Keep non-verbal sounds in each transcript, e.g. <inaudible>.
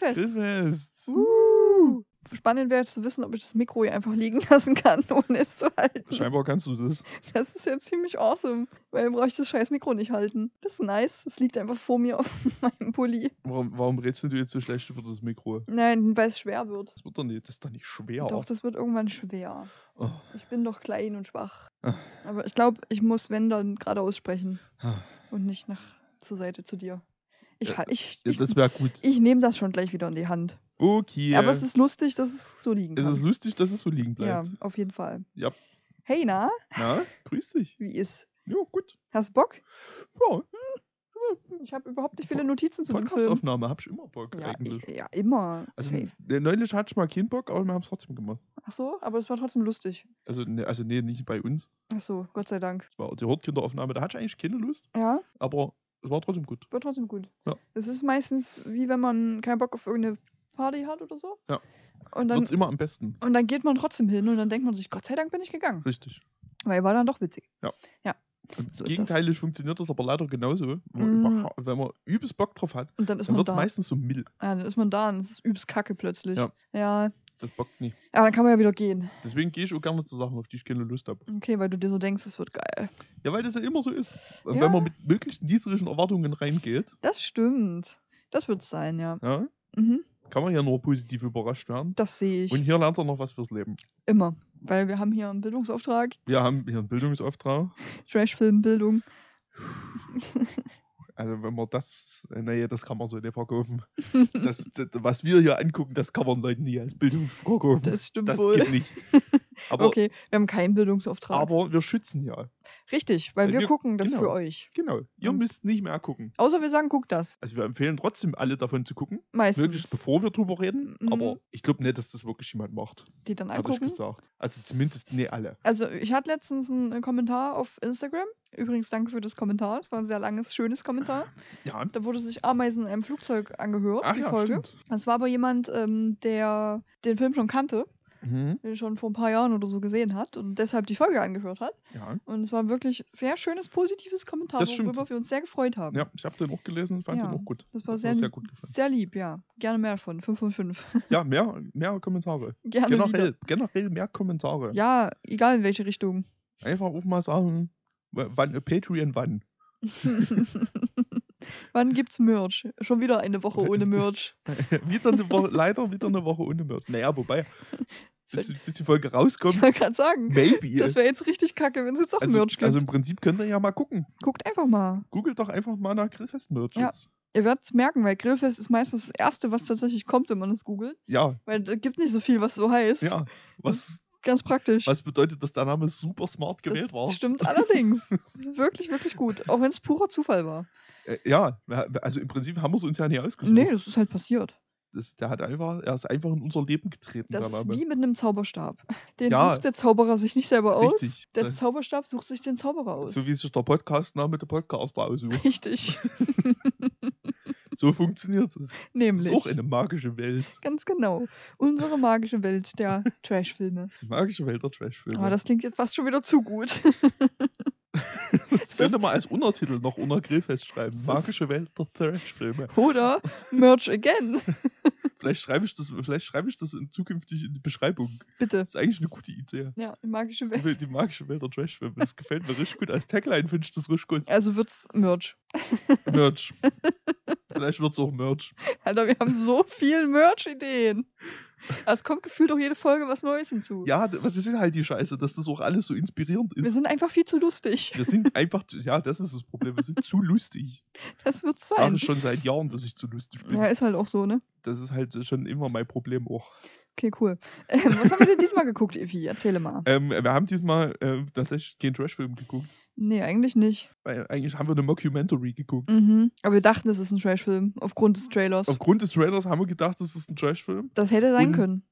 Grillfest. Grillfest. Uh. Spannend wäre jetzt zu wissen, ob ich das Mikro hier einfach liegen <laughs> lassen kann, ohne es zu halten. Scheinbar kannst du das. Das ist ja ziemlich awesome, weil dann brauche ich das scheiß Mikro nicht halten. Das ist nice. Das liegt einfach vor mir auf <laughs> meinem Pulli. Warum, warum redest du jetzt so schlecht über das Mikro? Nein, weil es schwer wird. Das wird doch nicht, das ist doch nicht schwer. Doch, das wird irgendwann schwer. Oh. Ich bin doch klein und schwach. Ah. Aber ich glaube, ich muss, wenn, dann geradeaus sprechen Ah. und nicht nach zur Seite zu dir. Ich, Ja, ha- ich, Ja, ich, das wäre gut. ich nehme das schon gleich wieder in die Hand. Okay. Aber es ist lustig, dass es so liegen es kann. ist lustig, dass es so liegen ja, bleibt. auf jeden Fall. Ja. Hey, na, Na, grüß dich. wie ist? Ja, gut. Hast Bock? Ja, Ich habe überhaupt nicht viele Notizen zu dem Film. Podcastaufnahme hab ich immer Bock Ja, eigentlich. ich, ja, immer. also Safe. ne, neulich hatte ich mal keinen Bock, aber wir haben es trotzdem gemacht. Ach so, aber es war trotzdem lustig. Also, ne, also nee, nicht bei uns. Ach so, Gott sei Dank. Es war die Hortkinderaufnahme, da hatte ich eigentlich keine Lust, Ja, aber es war trotzdem gut. wird trotzdem gut. Ja. Es ist meistens wie wenn man keinen Bock auf irgendeine Party hat oder so. Ja. Und dann, Wird's immer am besten. und dann geht man trotzdem hin und dann denkt man sich, Gott sei Dank bin ich gegangen. Richtig. Weil war dann doch witzig. Und So ist das. gegenteilig funktioniert das aber leider genauso. Wenn Mm. Wenn man übelst Bock drauf hat, Und dann ist dann wird es meistens so mild. Ja, dann ist man da und es ist übelst kacke plötzlich. Ja. ja. Das bockt nicht. Aber dann kann man ja wieder gehen. Deswegen gehe ich auch gerne zu Sachen, auf die ich keine Lust habe. Okay, weil du dir so denkst, es wird geil. Ja, weil das ja immer so ist. Und Ja. Wenn man mit möglichst niedrigen Erwartungen reingeht, Das stimmt. Das wird es sein, ja. ja, Mhm. kann man ja nur positiv überrascht werden. Das sehe ich. Und hier lernt er noch was fürs Leben. Immer. Weil wir haben hier einen Bildungsauftrag. Wir haben hier einen Bildungsauftrag. <laughs> Trashfilmbildung. <laughs> Also wenn man das, äh, nee, das kann man so nicht verkaufen. <laughs> Das, das, was wir hier angucken, das kann man Leuten nie als Bildung verkaufen. Das stimmt das wohl. geht nicht. <laughs> Aber, okay, wir haben keinen Bildungsauftrag. aber wir schützen ja. Richtig, weil Weil wir, wir- gucken das genau. für euch. Genau. Ihr Und- müsst nicht mehr gucken. Außer wir sagen, guck das. Also wir empfehlen trotzdem alle davon zu gucken. Meistens. Möglichst bevor wir drüber reden. Mhm. Aber ich glaube nicht, dass das wirklich jemand macht. Die dann angucken. gesagt. Also zumindest nicht alle. Also ich hatte letztens einen Kommentar auf Instagram. Übrigens danke für das Kommentar. Es war ein sehr langes, schönes Kommentar. <laughs> Ja. Da wurde sich Ameisen in einem Flugzeug angehört, Ach die ja, Folge. stimmt. Das war aber jemand, ähm, der den Film schon kannte, Mhm. den schon vor ein paar Jahren oder so gesehen hat und deshalb die Folge angehört hat. Ja. Und es war wirklich sehr schönes, positives Kommentar, worüber wir uns sehr gefreut haben. ja, ich habe den auch gelesen, fand Ja, den auch gut. Das war sehr, sehr lieb- gut gefallen. sehr lieb, ja. Gerne mehr davon. 5 von 5. Ja, <laughs> mehr, mehr Kommentare. Gerne Generell, wieder. generell mehr Kommentare. Ja, egal in welche Richtung. Einfach auch mal sagen, wann äh, Patreon wann. <laughs> Wann gibt's Merch? Schon wieder eine Woche ohne <laughs> Merch. wieder eine Woche, leider wieder eine Woche ohne Merch. Naja, wobei, <laughs> bis, die- bis die Folge rauskommt, Ich wollte gerade sagen, maybe. das wäre jetzt richtig kacke, wenn es jetzt auch also, Merch gibt. also im Prinzip könnt ihr ja mal gucken. Guckt einfach mal. Googelt doch einfach mal nach Grillfest-Merch. Ja. jetzt. Ihr werdet es merken, weil Grillfest ist meistens das Erste, was tatsächlich kommt, wenn man es googelt. ja, Weil es gibt nicht so viel, was so heißt. ja. Was, Ganz praktisch. was bedeutet, dass der Name super smart das gewählt war? Stimmt allerdings. Das ist wirklich, wirklich gut. Auch wenn es purer Zufall war. Äh, ja, also im Prinzip haben wir es uns ja nicht ausgesucht. Nee, das ist halt passiert. Das, der hat einfach, er ist einfach in unser Leben getreten, Das ist wie mit einem Zauberstab. <laughs> Den Ja. sucht der Zauberer sich nicht selber aus. Richtig. Der Das- Zauberstab sucht sich den Zauberer aus. So wie sich der Podcast-Name der Podcaster aussucht. Richtig. <laughs> So funktioniert es. Das Nämlich. ist auch eine magische Welt. Ganz genau. Unsere magische Welt der <laughs> Trashfilme. Die magische Welt der Trashfilme. Aber das klingt jetzt fast schon wieder zu gut. <laughs> das könnte man als Untertitel noch unter Grillfest schreiben. Magische Welt der Trashfilme. Oder Merch again. <laughs> Vielleicht schreibe ich das, vielleicht schreibe ich das in, zukünftig in die Beschreibung. Bitte. Das ist eigentlich eine gute Idee. Ja, die magische Welt. Die magische Welt der Trashfilme. Das gefällt mir richtig gut. Als Tagline finde ich das richtig gut. Also wird's Merch. Merch. <laughs> vielleicht wird es auch Merch. Alter, wir haben so viel Merch-Ideen. Aber Es kommt gefühlt auch jede Folge was Neues hinzu. Ja, das ist halt die Scheiße, dass das auch alles so inspirierend Wir ist. sind einfach viel zu lustig. Wir sind einfach, zu- ja, das ist das Problem. Wir sind zu lustig. <laughs> Das wird's Ich sage sein. schon seit Jahren, dass ich zu lustig bin. Ja, ist halt auch so, ne? Das ist halt schon immer mein Problem auch. Okay, cool. Ähm, was haben wir denn diesmal geguckt, Evi? Erzähle mal. Ähm, wir haben diesmal äh, tatsächlich keinen Trashfilm geguckt. Nee, eigentlich nicht. Weil eigentlich haben wir eine Mockumentary geguckt. Mhm. Aber wir dachten, es ist ein Trashfilm, aufgrund des Trailers. Aufgrund des Trailers haben wir gedacht, das ist ein Trashfilm. Das hätte sein Und- können.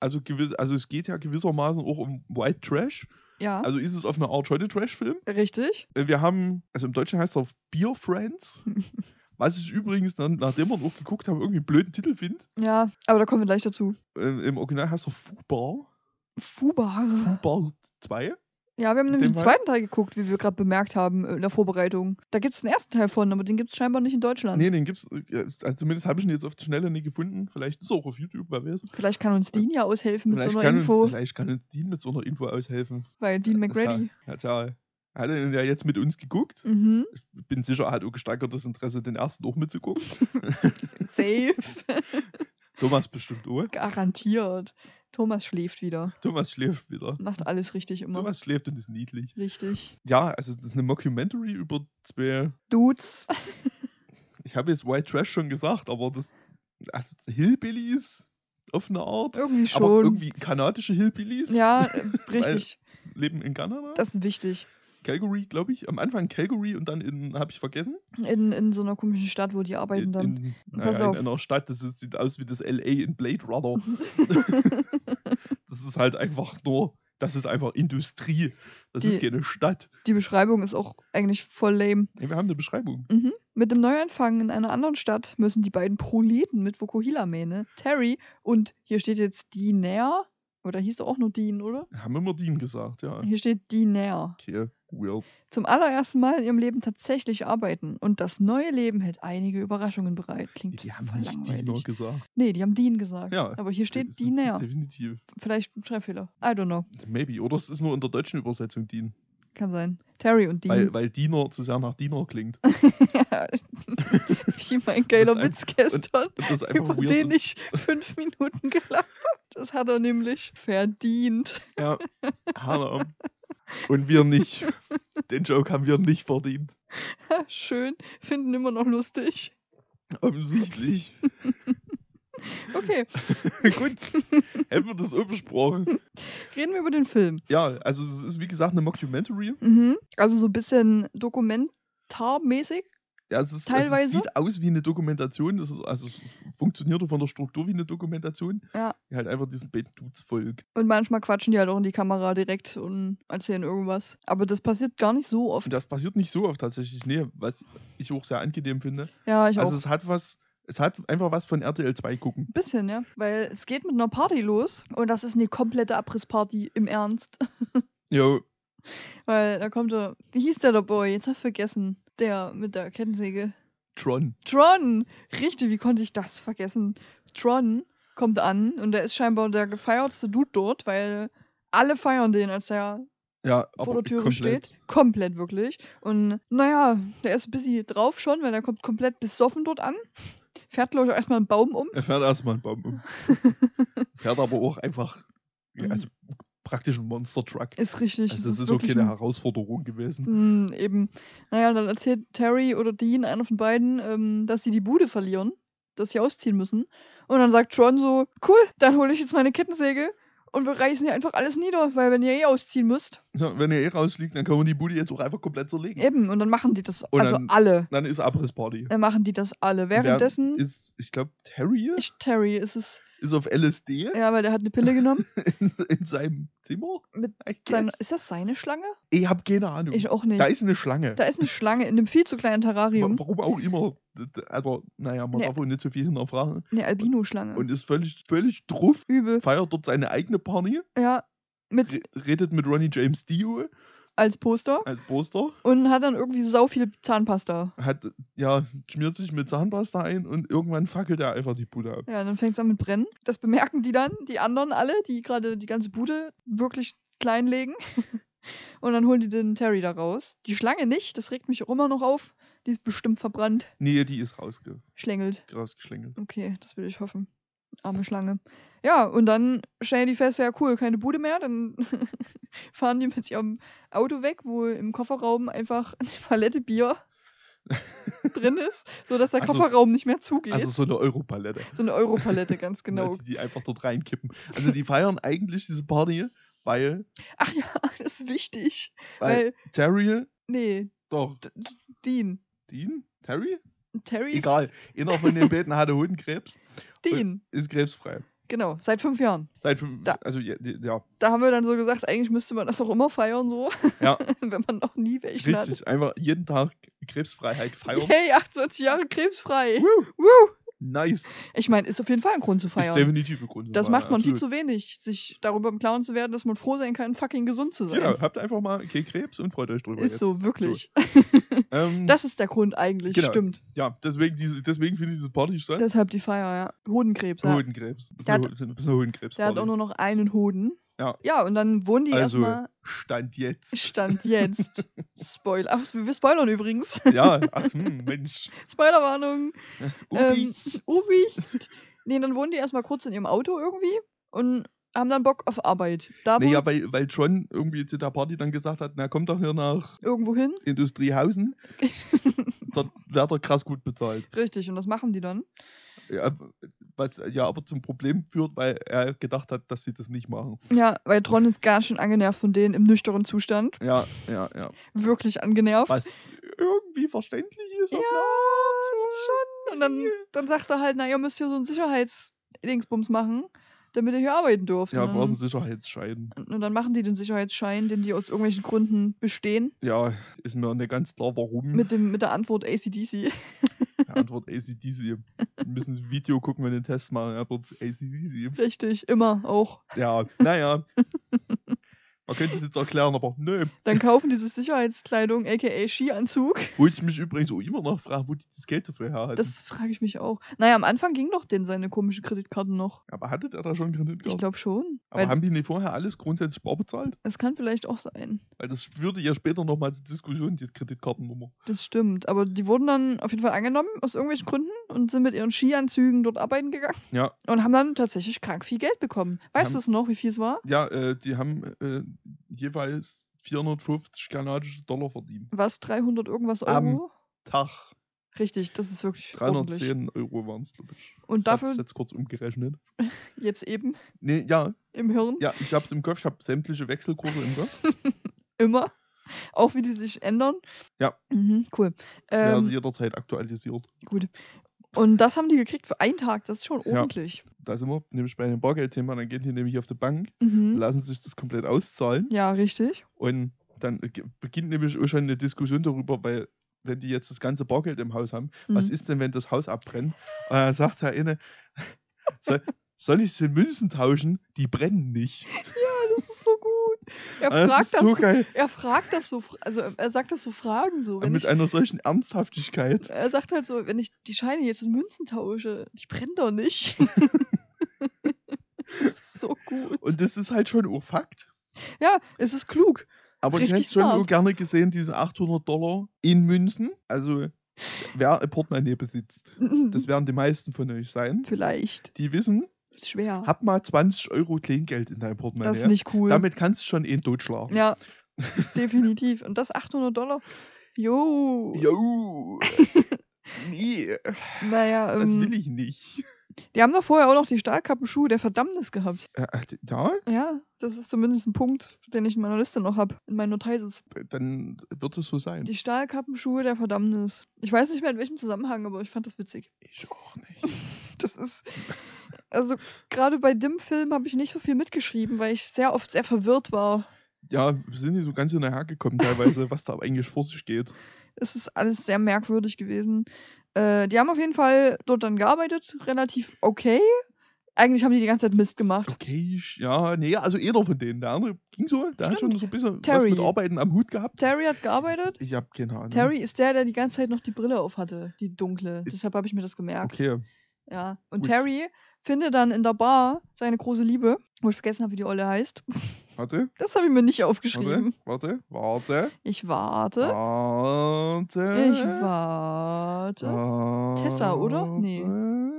Also, gewiss, also es geht ja gewissermaßen auch um White Trash. Ja, Also ist es auf eine Art heute Trashfilm. richtig. Äh, Wir haben, also im Deutschen heißt er Beer Friends. <laughs> Was ich übrigens dann, nachdem wir auch geguckt haben, irgendwie einen blöden Titel finde. Ja, aber da kommen wir gleich dazu. Äh, Im Original heißt er Fubar. Fubar. Fubar 2. Ja, wir haben nämlich den zweiten Teil geguckt, wie wir gerade bemerkt haben äh, in der Vorbereitung. Da gibt es den ersten Teil von, aber den gibt es scheinbar nicht in Deutschland. Nee, den gibt's, äh, also zumindest habe ich ihn jetzt auf die Schnelle nie gefunden. Vielleicht ist er auch auf YouTube, weiß. Vielleicht kann uns Dean ja aushelfen mit Vielleicht, so einer Info, Uns, vielleicht kann uns Dean mit so einer Info aushelfen. weil Dean. Er hat ja, er hat ihn ja jetzt mit uns geguckt. Mhm. Ich bin sicher, er hat auch gesteigertes Interesse, den ersten auch mitzugucken. <laughs> Safe. <laughs> Thomas bestimmt auch. Garantiert. Thomas schläft wieder. Thomas schläft wieder. Macht alles richtig immer. Thomas schläft und ist niedlich. Richtig. Ja, also das ist eine Mockumentary über zwei. Dudes. Ich habe jetzt White Trash schon gesagt, aber das. Also Hillbillies auf eine Art. Irgendwie Aber schon. irgendwie kanadische Hillbillies. Ja, <laughs> äh, richtig. Leben in Kanada. Das ist wichtig. Calgary, glaube ich. Am Anfang Calgary und dann in, habe ich vergessen. In, in so einer komischen Stadt, wo die arbeiten In, dann. in, Pass naja, auf. in einer Stadt, das ist, sieht aus wie das LA in Blade Runner. <laughs> <laughs> Das ist halt einfach nur, das ist einfach Industrie. Das Die- ist keine Stadt. die Beschreibung ist auch eigentlich voll lame. Nee, wir haben eine Beschreibung. Mhm. Mit dem Neuanfang in einer anderen Stadt müssen die beiden Proleten mit Vokuhila-Mähne, Terry und hier steht jetzt Dinair, oder hieß er auch nur Dean, oder? Haben immer Dean gesagt, ja. Hier steht Dinair. Okay, weird. Zum allerersten Mal in ihrem Leben tatsächlich arbeiten und das neue Leben hält einige Überraschungen bereit. Klingt Die haben nicht langweilig. gesagt. Nee, die haben Dean gesagt. Ja, Aber hier steht ist Dinair. Definitiv. Vielleicht ein Schreibfehler. I don't know. Maybe. Oder es ist nur in der deutschen Übersetzung Dean. Kann sein. Terry und Weil, Dean. weil Diener zu sehr nach Diener klingt. <laughs> Ja, Wie mein geiler Witz gestern. Und das einfach über weird den ist. ich fünf Minuten gelacht habe. Das hat er nämlich verdient. Ja, <laughs> Hanna. Und wir nicht. Den Joke haben wir nicht verdient. <laughs> Schön, finden immer noch lustig. Offensichtlich. <laughs> Okay, <laughs> Gut, hätten wir das auch besprochen. reden wir über den Film. Ja, also es ist wie gesagt eine Mockumentary. Mhm. Also so ein bisschen dokumentarmäßig. Ja, es, ist, Teilweise. es sieht aus wie eine Dokumentation. Es ist, also es funktioniert von der Struktur wie eine Dokumentation. Ja. Die halt einfach diesen beiden Dudes folgt. Und manchmal quatschen die halt auch in die Kamera direkt und erzählen irgendwas. Aber das passiert gar nicht so oft. Und das passiert nicht so oft tatsächlich. Nee, was ich auch sehr angenehm finde. Ja, ich also auch. es hat was, es hat einfach was von RTL 2 gucken. Ein bisschen, ja. Weil es geht mit einer Party los und das ist eine komplette Abrissparty im Ernst. <laughs> Jo, Weil da kommt der, wie hieß der der Boy? Jetzt hast du vergessen. Der mit der Kettensäge. Tron. Tron! Richtig, wie konnte ich das vergessen? Tron kommt an und der ist scheinbar der gefeiertste Dude dort, weil alle feiern den, als er Ja, vor der Türe komplett. steht. Komplett wirklich. Und naja, der ist ein bisschen drauf schon, weil der kommt komplett besoffen dort an. Fährt, glaube ich, auch erstmal einen Baum um. Er fährt erstmal einen Baum um. <laughs> fährt aber auch einfach, also praktisch ein Monster Truck. Ist richtig. Also das ist auch wirklich keine ein- Herausforderung gewesen. Hm, eben. Naja, dann erzählt Terry oder Dean, einer von beiden, ähm, dass sie die Bude verlieren, dass sie ausziehen müssen. Und dann sagt Tron so, cool, dann hole ich jetzt meine Kettensäge und wir reißen hier einfach alles nieder, weil wenn ihr eh ausziehen müsst. Ja, wenn ihr eh rausfliegt, dann kann man die Bude jetzt auch einfach komplett zerlegen. Eben, und dann machen die das, Und also dann- alle. Dann ist Abrissparty. Dann machen die das alle. Währenddessen ist, ich glaube, Terry ich, Terry ist es, ist auf LSD ja, weil der hat eine Pille genommen. <laughs> in, in seinem Zimmer. Mit I Sein, guess. ist das seine Schlange? Ich habe keine Ahnung. Ich auch nicht. da ist eine Schlange. Da ist eine Schlange in einem viel zu kleinen Terrarium. Warum auch immer. Aber naja, man Nee. darf auch nicht so viel hinterfragen. Eine Albino-Schlange. Und ist völlig, völlig druff, Übel. feiert dort seine eigene Party, Ja. Mit re redet mit Ronnie James Dio als Poster. als Poster, Und hat dann irgendwie sau viel Zahnpasta. hat, ja, schmiert sich mit Zahnpasta ein und irgendwann fackelt er einfach die Bude ab. Ja, dann fängt es an mit Brennen. Das bemerken die dann, die anderen alle, die gerade die ganze Bude wirklich klein legen. <laughs> Und dann holen die den Terry da raus. Die Schlange nicht, das regt mich auch immer noch auf. Die ist bestimmt verbrannt. Nee, die ist rausge Schlängelt. rausgeschlängelt. Okay, das will ich hoffen. Arme Schlange. Ja, und dann stellen die fest, ja cool, keine Bude mehr. Dann <laughs> fahren die mit ihrem Auto weg, wo im Kofferraum einfach eine Palette Bier <laughs> drin ist, sodass der Also- Kofferraum nicht mehr zugeht. Also so eine Europalette. so eine Europalette, ganz <laughs> genau. Sie die einfach dort reinkippen. Also die feiern eigentlich diese Party, weil, Ach ja, das ist wichtig. weil Weil, Terry, nee, doch, Dean. Dean? Terry? Terry ist Egal. Einer von den beiden hatte Hodenkrebs, Dean. ist krebsfrei. Genau, seit fünf Jahren. Seit fünf, Da. also ja, ja, Da haben wir dann so gesagt, eigentlich müsste man das auch immer feiern, so. ja <laughs> wenn man noch nie welchen hat. richtig. Einfach jeden Tag Krebsfreiheit feiern. Hey, 28 Jahre krebsfrei. Woo! Woo! Nice. Ich meine, ist auf jeden Fall ein Grund zu Ist feiern. definitiv ein Grund. zu Das feiern, macht man viel absolut. zu wenig, sich darüber im Klaren zu werden, dass man froh sein kann, fucking gesund zu sein. Genau, habt einfach mal okay, Krebs und freut euch drüber. ist jetzt. so, wirklich. <laughs> Ähm, Das ist der Grund eigentlich, Genau. stimmt. ja, deswegen, diese, deswegen finde ich diese Party statt. Deshalb die Feier, ja. Hodenkrebs, ja. Hodenkrebs. Das ist Der eine, hat- ist eine Hodenkrebs. Der hat auch nur noch einen Hoden. Ja. Ja, und dann wohnen die also, erstmal. Stand jetzt. Stand jetzt. <laughs> Spoiler. Ach, wir spoilern übrigens. ja, ach, hm, Mensch. <laughs> Spoilerwarnung. Ubi. Ähm, Ubi. Nee, dann wohnen die erstmal kurz in ihrem Auto irgendwie und haben dann Bock auf Arbeit. Da nee, ja, weil, weil John irgendwie zu der Party dann gesagt hat, na kommt doch hier nach irgendwo hin. Industriehausen. <laughs> Dort wird er krass gut bezahlt. Richtig, und das machen die dann. Ja, was ja aber zum Problem führt, weil er gedacht hat, dass sie das nicht machen. Ja, weil Tron ist ganz schön angenervt von denen im nüchternen Zustand. Ja, ja, ja. Wirklich angenervt. Was irgendwie verständlich ist. Ja, so. Und dann, dann sagt er halt, na, ihr müsst hier so einen Sicherheitsdingsbums machen, damit ihr hier arbeiten dürft. Ja, brauchst einen Sicherheitsschein. und dann machen die den Sicherheitsschein, den die aus irgendwelchen Gründen bestehen, Ja, ist mir nicht ganz klar, warum. mit, dem, mit der Antwort ACDC. <laughs> Antwort ACDC. Wir müssen ein Video gucken, wenn wir den Test machen. Antwort ACDC. Richtig, immer auch. Ja, naja. <laughs> Man könnte es jetzt erklären, aber nö. Dann kaufen diese Sicherheitskleidung, aka Skianzug. Wo ich mich übrigens auch immer noch frage, wo die das Geld dafür her hatten. Das frage ich mich auch. Naja, am Anfang ging doch denn seine komische Kreditkarten noch. aber hatte der da schon Kreditkarte? Ich glaube schon. aber haben die nicht vorher alles grundsätzlich bar bezahlt? es kann vielleicht auch sein. Weil das führte ja später nochmal zur Diskussion, die Kreditkartennummer. Das stimmt. Aber die wurden dann auf jeden Fall angenommen, aus irgendwelchen Gründen, und sind mit ihren Skianzügen dort arbeiten gegangen Ja, und haben dann tatsächlich krank viel Geld bekommen. Weißt du es noch, wie viel es war? ja äh, die haben äh, jeweils 450 kanadische Dollar verdient. Was? 300 irgendwas Euro? Am Tag. Richtig, das ist wirklich ordentlich. 310 Euro waren es, glaube ich. Und Ich dafür jetzt kurz umgerechnet. <laughs> jetzt eben Nee, ja, im Hirn ja, ich hab's im Kopf, ich habe sämtliche Wechselkurse im Kopf. <laughs> immer. Auch wie die sich ändern. Ja. Mhm, cool. Werden Ähm, jederzeit aktualisiert. gut. Und das haben die gekriegt für einen Tag. Das ist schon Ja. ordentlich. Da sind wir nämlich bei dem Bargeldthema, dann gehen die nämlich auf die Bank, Mhm. lassen sich das komplett auszahlen Ja, richtig. und dann beginnt nämlich auch schon eine Diskussion darüber, weil wenn die jetzt das ganze Bargeld im Haus haben, was Mhm. ist denn, wenn das Haus abbrennt? Und dann <laughs> sagt Herr Inne, <laughs> soll, soll ich sie in Münzen tauschen? Die brennen nicht. Ja, das ist so. Er das fragt das, so geil. er fragt das so, also er sagt das so Fragen so. Mit ich, einer solchen Ernsthaftigkeit. <laughs> er sagt halt so, wenn ich die Scheine jetzt in Münzen tausche, die brennen doch nicht. <laughs> so gut. Und das ist halt schon Fakt. Ja, es ist klug. Aber ich Richtig hätte schon smart. auch gerne gesehen, diese 800 Dollar in Münzen. Also, wer ein Portemonnaie besitzt, <laughs> das werden die meisten von euch sein. Vielleicht. Die wissen, Ist schwer. hab mal 20 Euro Kleingeld in deinem Portemonnaie. das ist nicht cool. Damit kannst du schon eh totschlagen. ja, <laughs> definitiv. Und das 800 Dollar. Jo. Jo. <laughs> nee, Naja, das ähm, will ich nicht. Die haben doch vorher auch noch die Stahlkappenschuhe der Verdammnis gehabt. Äh, ja, Ja, das ist zumindest ein Punkt, den ich in meiner Liste noch habe, in meinen Notizes. dann wird es so sein. Die Stahlkappenschuhe der Verdammnis. Ich weiß nicht mehr in welchem Zusammenhang, aber ich fand das witzig. Ich auch nicht. <laughs> Das ist. Also, gerade bei dem Film habe ich nicht so viel mitgeschrieben, weil ich sehr oft sehr verwirrt war. Ja, wir sind nicht so ganz hinterhergekommen teilweise, was da eigentlich vor sich geht. Es ist alles sehr merkwürdig gewesen. Äh, die haben auf jeden Fall dort dann gearbeitet, relativ okay. Eigentlich haben die die ganze Zeit Mist gemacht. Okay, ich- ja, nee, also jeder von denen. Der andere ging so, der hat Stimmt. schon so ein bisschen was Terry. mit Arbeiten am Hut gehabt. Terry hat gearbeitet. Ich hab keine Ahnung. Terry ist der, der die ganze Zeit noch die Brille auf hatte, die dunkle. Ist- Deshalb habe ich mir das gemerkt. Okay, Ja. Und Gut. Terry findet dann in der Bar seine große Liebe, wo ich vergessen habe, wie die Olle heißt. Warte, Das habe ich mir nicht warte, aufgeschrieben. warte, warte, Ich warte. warte. Ich warte. Tessa, oder? Nee. warte.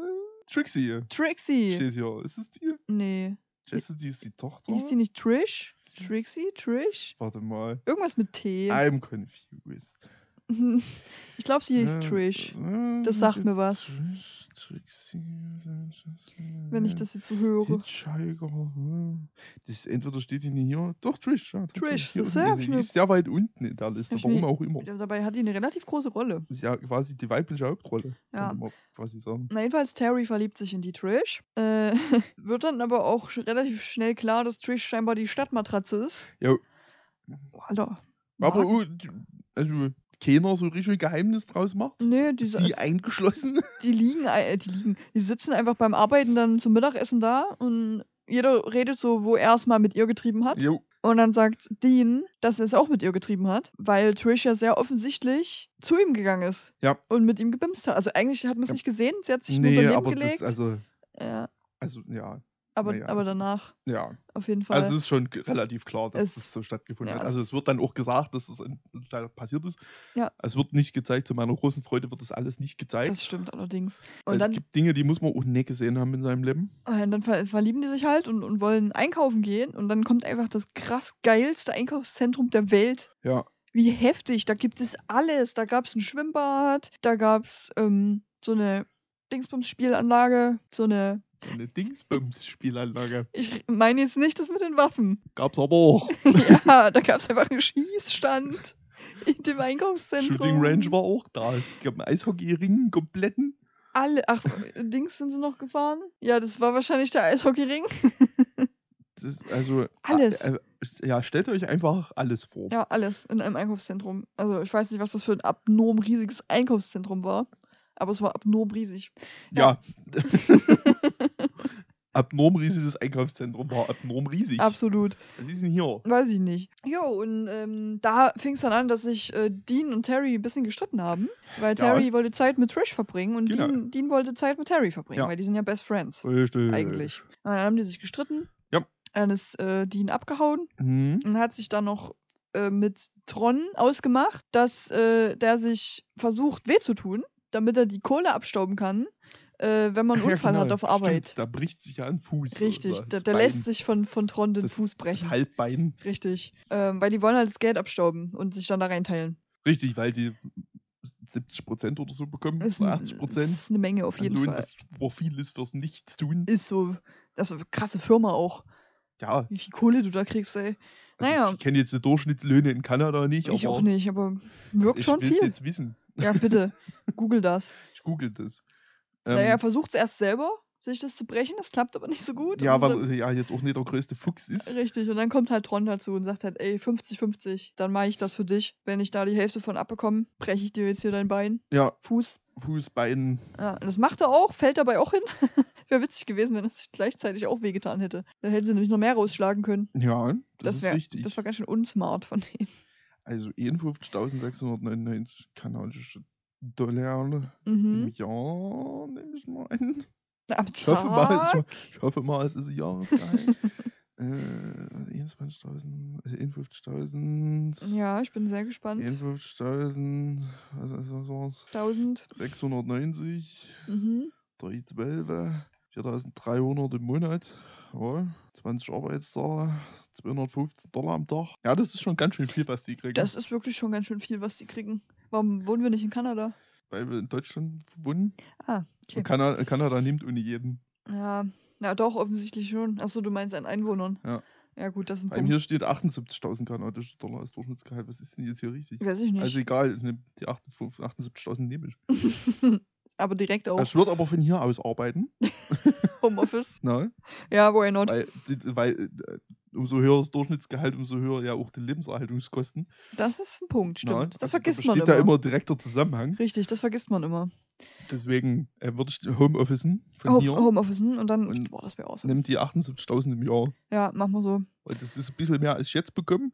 Trixie Trixie. steht hier. Ist es die? Nee. Chastity ist die Tochter. Hieß die nicht Trish? Trixie? Trish? Warte mal. Irgendwas mit T. I'm confused. Ich glaube, sie hieß Trish. Das sagt mir was. Wenn ich das jetzt so höre. Hm. Das entweder steht die nicht hier. Doch, Trish. Ja. Trish, das ist sehr weit unten in der Liste. Warum auch immer. Dabei hat die eine relativ große Rolle. Das ist ja quasi die weibliche Hauptrolle. Ja. Quasi sagen. Na, jedenfalls, Terry verliebt sich in die Trish. Äh, <laughs> wird dann aber auch relativ schnell klar, dass Trish scheinbar die Stadtmatratze ist. Oh, Alter. Aber also, keiner so richtig Geheimnis draus macht. Nee, diese, Sie eingeschlossen. <laughs> die liegen, äh, die liegen, die sitzen einfach beim Arbeiten dann zum Mittagessen da und jeder redet so, wo er es mal mit ihr getrieben hat. Jo. Und dann sagt Dean, dass er es auch mit ihr getrieben hat, weil Trish ja sehr offensichtlich zu ihm gegangen ist. Ja. Und mit ihm gebimst hat. Also eigentlich hat man es Ja. nicht gesehen, sie hat sich Nee, nur daneben aber gelegt. das, also, ja, also, ja, aber, naja, aber also- danach ja. auf jeden Fall. Also es ist schon relativ klar, dass Es- das so stattgefunden ja, hat. Also es wird dann auch gesagt, dass das in- da passiert ist. Ja. Es wird nicht gezeigt. Zu meiner großen Freude wird das alles nicht gezeigt. das stimmt allerdings. Und dann, es gibt Dinge, die muss man auch nicht gesehen haben in seinem Leben. äh, dann ver verlieben die sich halt und, und wollen einkaufen gehen. Und dann kommt einfach das krass geilste Einkaufszentrum der Welt. Ja. Wie heftig, da gibt es alles. Da gab es ein Schwimmbad, da gab es ähm, so eine Dingsbums-Spielanlage, so eine. Eine Dingsbums-Spielanlage. Ich meine jetzt nicht das mit den Waffen. Gab's aber auch. <laughs> ja, da gab es einfach einen Schießstand in dem Einkaufszentrum. Shooting Range war auch da. Es gab einen Eishockeyring, einen kompletten. Alle, ach, Dings sind sie noch gefahren? Ja, das war wahrscheinlich der Eishockeyring. Also, Alles. Äh, äh, ja, stellt euch einfach alles vor. Ja, alles in einem Einkaufszentrum. Also ich weiß nicht, was das für ein abnorm riesiges Einkaufszentrum war, aber es war abnorm riesig. Ja. <laughs> abnorm riesiges Einkaufszentrum war abnorm riesig. Absolut. Was ist denn hier? Weiß ich nicht. Jo, und ähm, da fing es dann an, dass sich äh, Dean und Terry ein bisschen gestritten haben, weil Ja. Terry wollte Zeit mit Trish verbringen und Genau. Dean, Dean wollte Zeit mit Terry verbringen, Ja. weil die sind ja Best Friends. Richtig. Eigentlich. Und dann haben die sich gestritten. Ja. Dann ist äh, Dean abgehauen Mhm. und hat sich dann noch äh, mit Tron ausgemacht, dass äh, der sich versucht, weh zu tun, damit er die Kohle abstauben kann, äh, wenn man einen <laughs> Ja, Unfall hat genau, auf Arbeit. Stimmt, da bricht sich ja ein Fuß. Richtig, oder der, das lässt sich von, von Tron den das- Fuß Das brechen. Halbbein. Richtig. Ähm, weil die wollen halt das Geld abstauben und sich dann da reinteilen. Richtig, weil die 70% oder so bekommen. Ist, oder ein, 80%. ist eine Menge auf jeden Lohn, Fall. Super viel ist fürs Nichtstun. Ist so. Das ist eine krasse Firma auch. Ja, Wie viel Kohle du da kriegst, ey. also Naja. ich kenne jetzt die Durchschnittslöhne in Kanada nicht, Ich auch nicht, aber wirkt ich schon will es viel. jetzt wissen. Ja, bitte. <laughs> Google das. Ich google das. Naja, Ähm, versucht es erst selber, sich das zu brechen. Das klappt aber nicht so gut. ja, weil er ja jetzt auch nicht der größte Fuchs ist. Richtig, und dann kommt halt Tron dazu und sagt halt, ey, 50-50, dann mache ich das für dich. Wenn ich da die Hälfte von abbekomme, breche ich dir jetzt hier dein Bein, Ja, Fuß. Fuß, Bein. Ja, und das macht er auch, fällt dabei auch hin. <laughs> Wäre witzig gewesen, wenn es gleichzeitig auch wehgetan hätte. Dann hätten sie nämlich noch mehr rausschlagen können. Ja, das, Das, ist wär, richtig. das war ganz schön unsmart von denen. also 51.699 kanadische Dollar im Mhm. Jahr, nehme ich mal an. Ich hoffe mal, es, Tag. ich hoffe mal, es ist ein Jahresgehalt. <laughs> äh, 21.000, äh, 51.000. Ja, ich bin sehr gespannt. 51.000, was das war's? 1000. 690, Mhm. 312, 4.300 im Monat. Ja, 20 Arbeitstage, 215 Dollar am Tag. Ja, das ist schon ganz schön viel, was die kriegen. Das ist wirklich schon ganz schön viel, was die kriegen. Warum wohnen wir nicht in Kanada? weil wir in Deutschland wohnen. Ah, okay. Und Kanada, Kanada nimmt ohne jeden. Ja, ja, doch, offensichtlich schon. Achso, du meinst an Einwohnern. Ja. Ja, gut, das ist ein Bei Punkt. mir steht 78.000 kanadische Dollar als Durchschnittsgehalt. Was ist denn jetzt hier richtig? Weiß ich nicht. Also egal, die 58 78.000 nehme ich. <laughs> aber direkt auch Ich würde aber von hier aus arbeiten. <laughs> Homeoffice. <laughs> Na, Ja, why not? weil, weil äh, umso höher das Durchschnittsgehalt, umso höher ja auch die Lebenserhaltungskosten. Das ist ein Punkt, stimmt. Na, das also vergisst da man immer. da immer direkter Zusammenhang. Richtig, das vergisst man immer. Deswegen äh, würde ich Homeofficen von Home, hier. Homeofficen und dann. Und boah, das wäre awesome. Nimmt die 78.000 im Jahr. Ja, machen wir so. Weil das ist ein bisschen mehr als ich jetzt bekomme.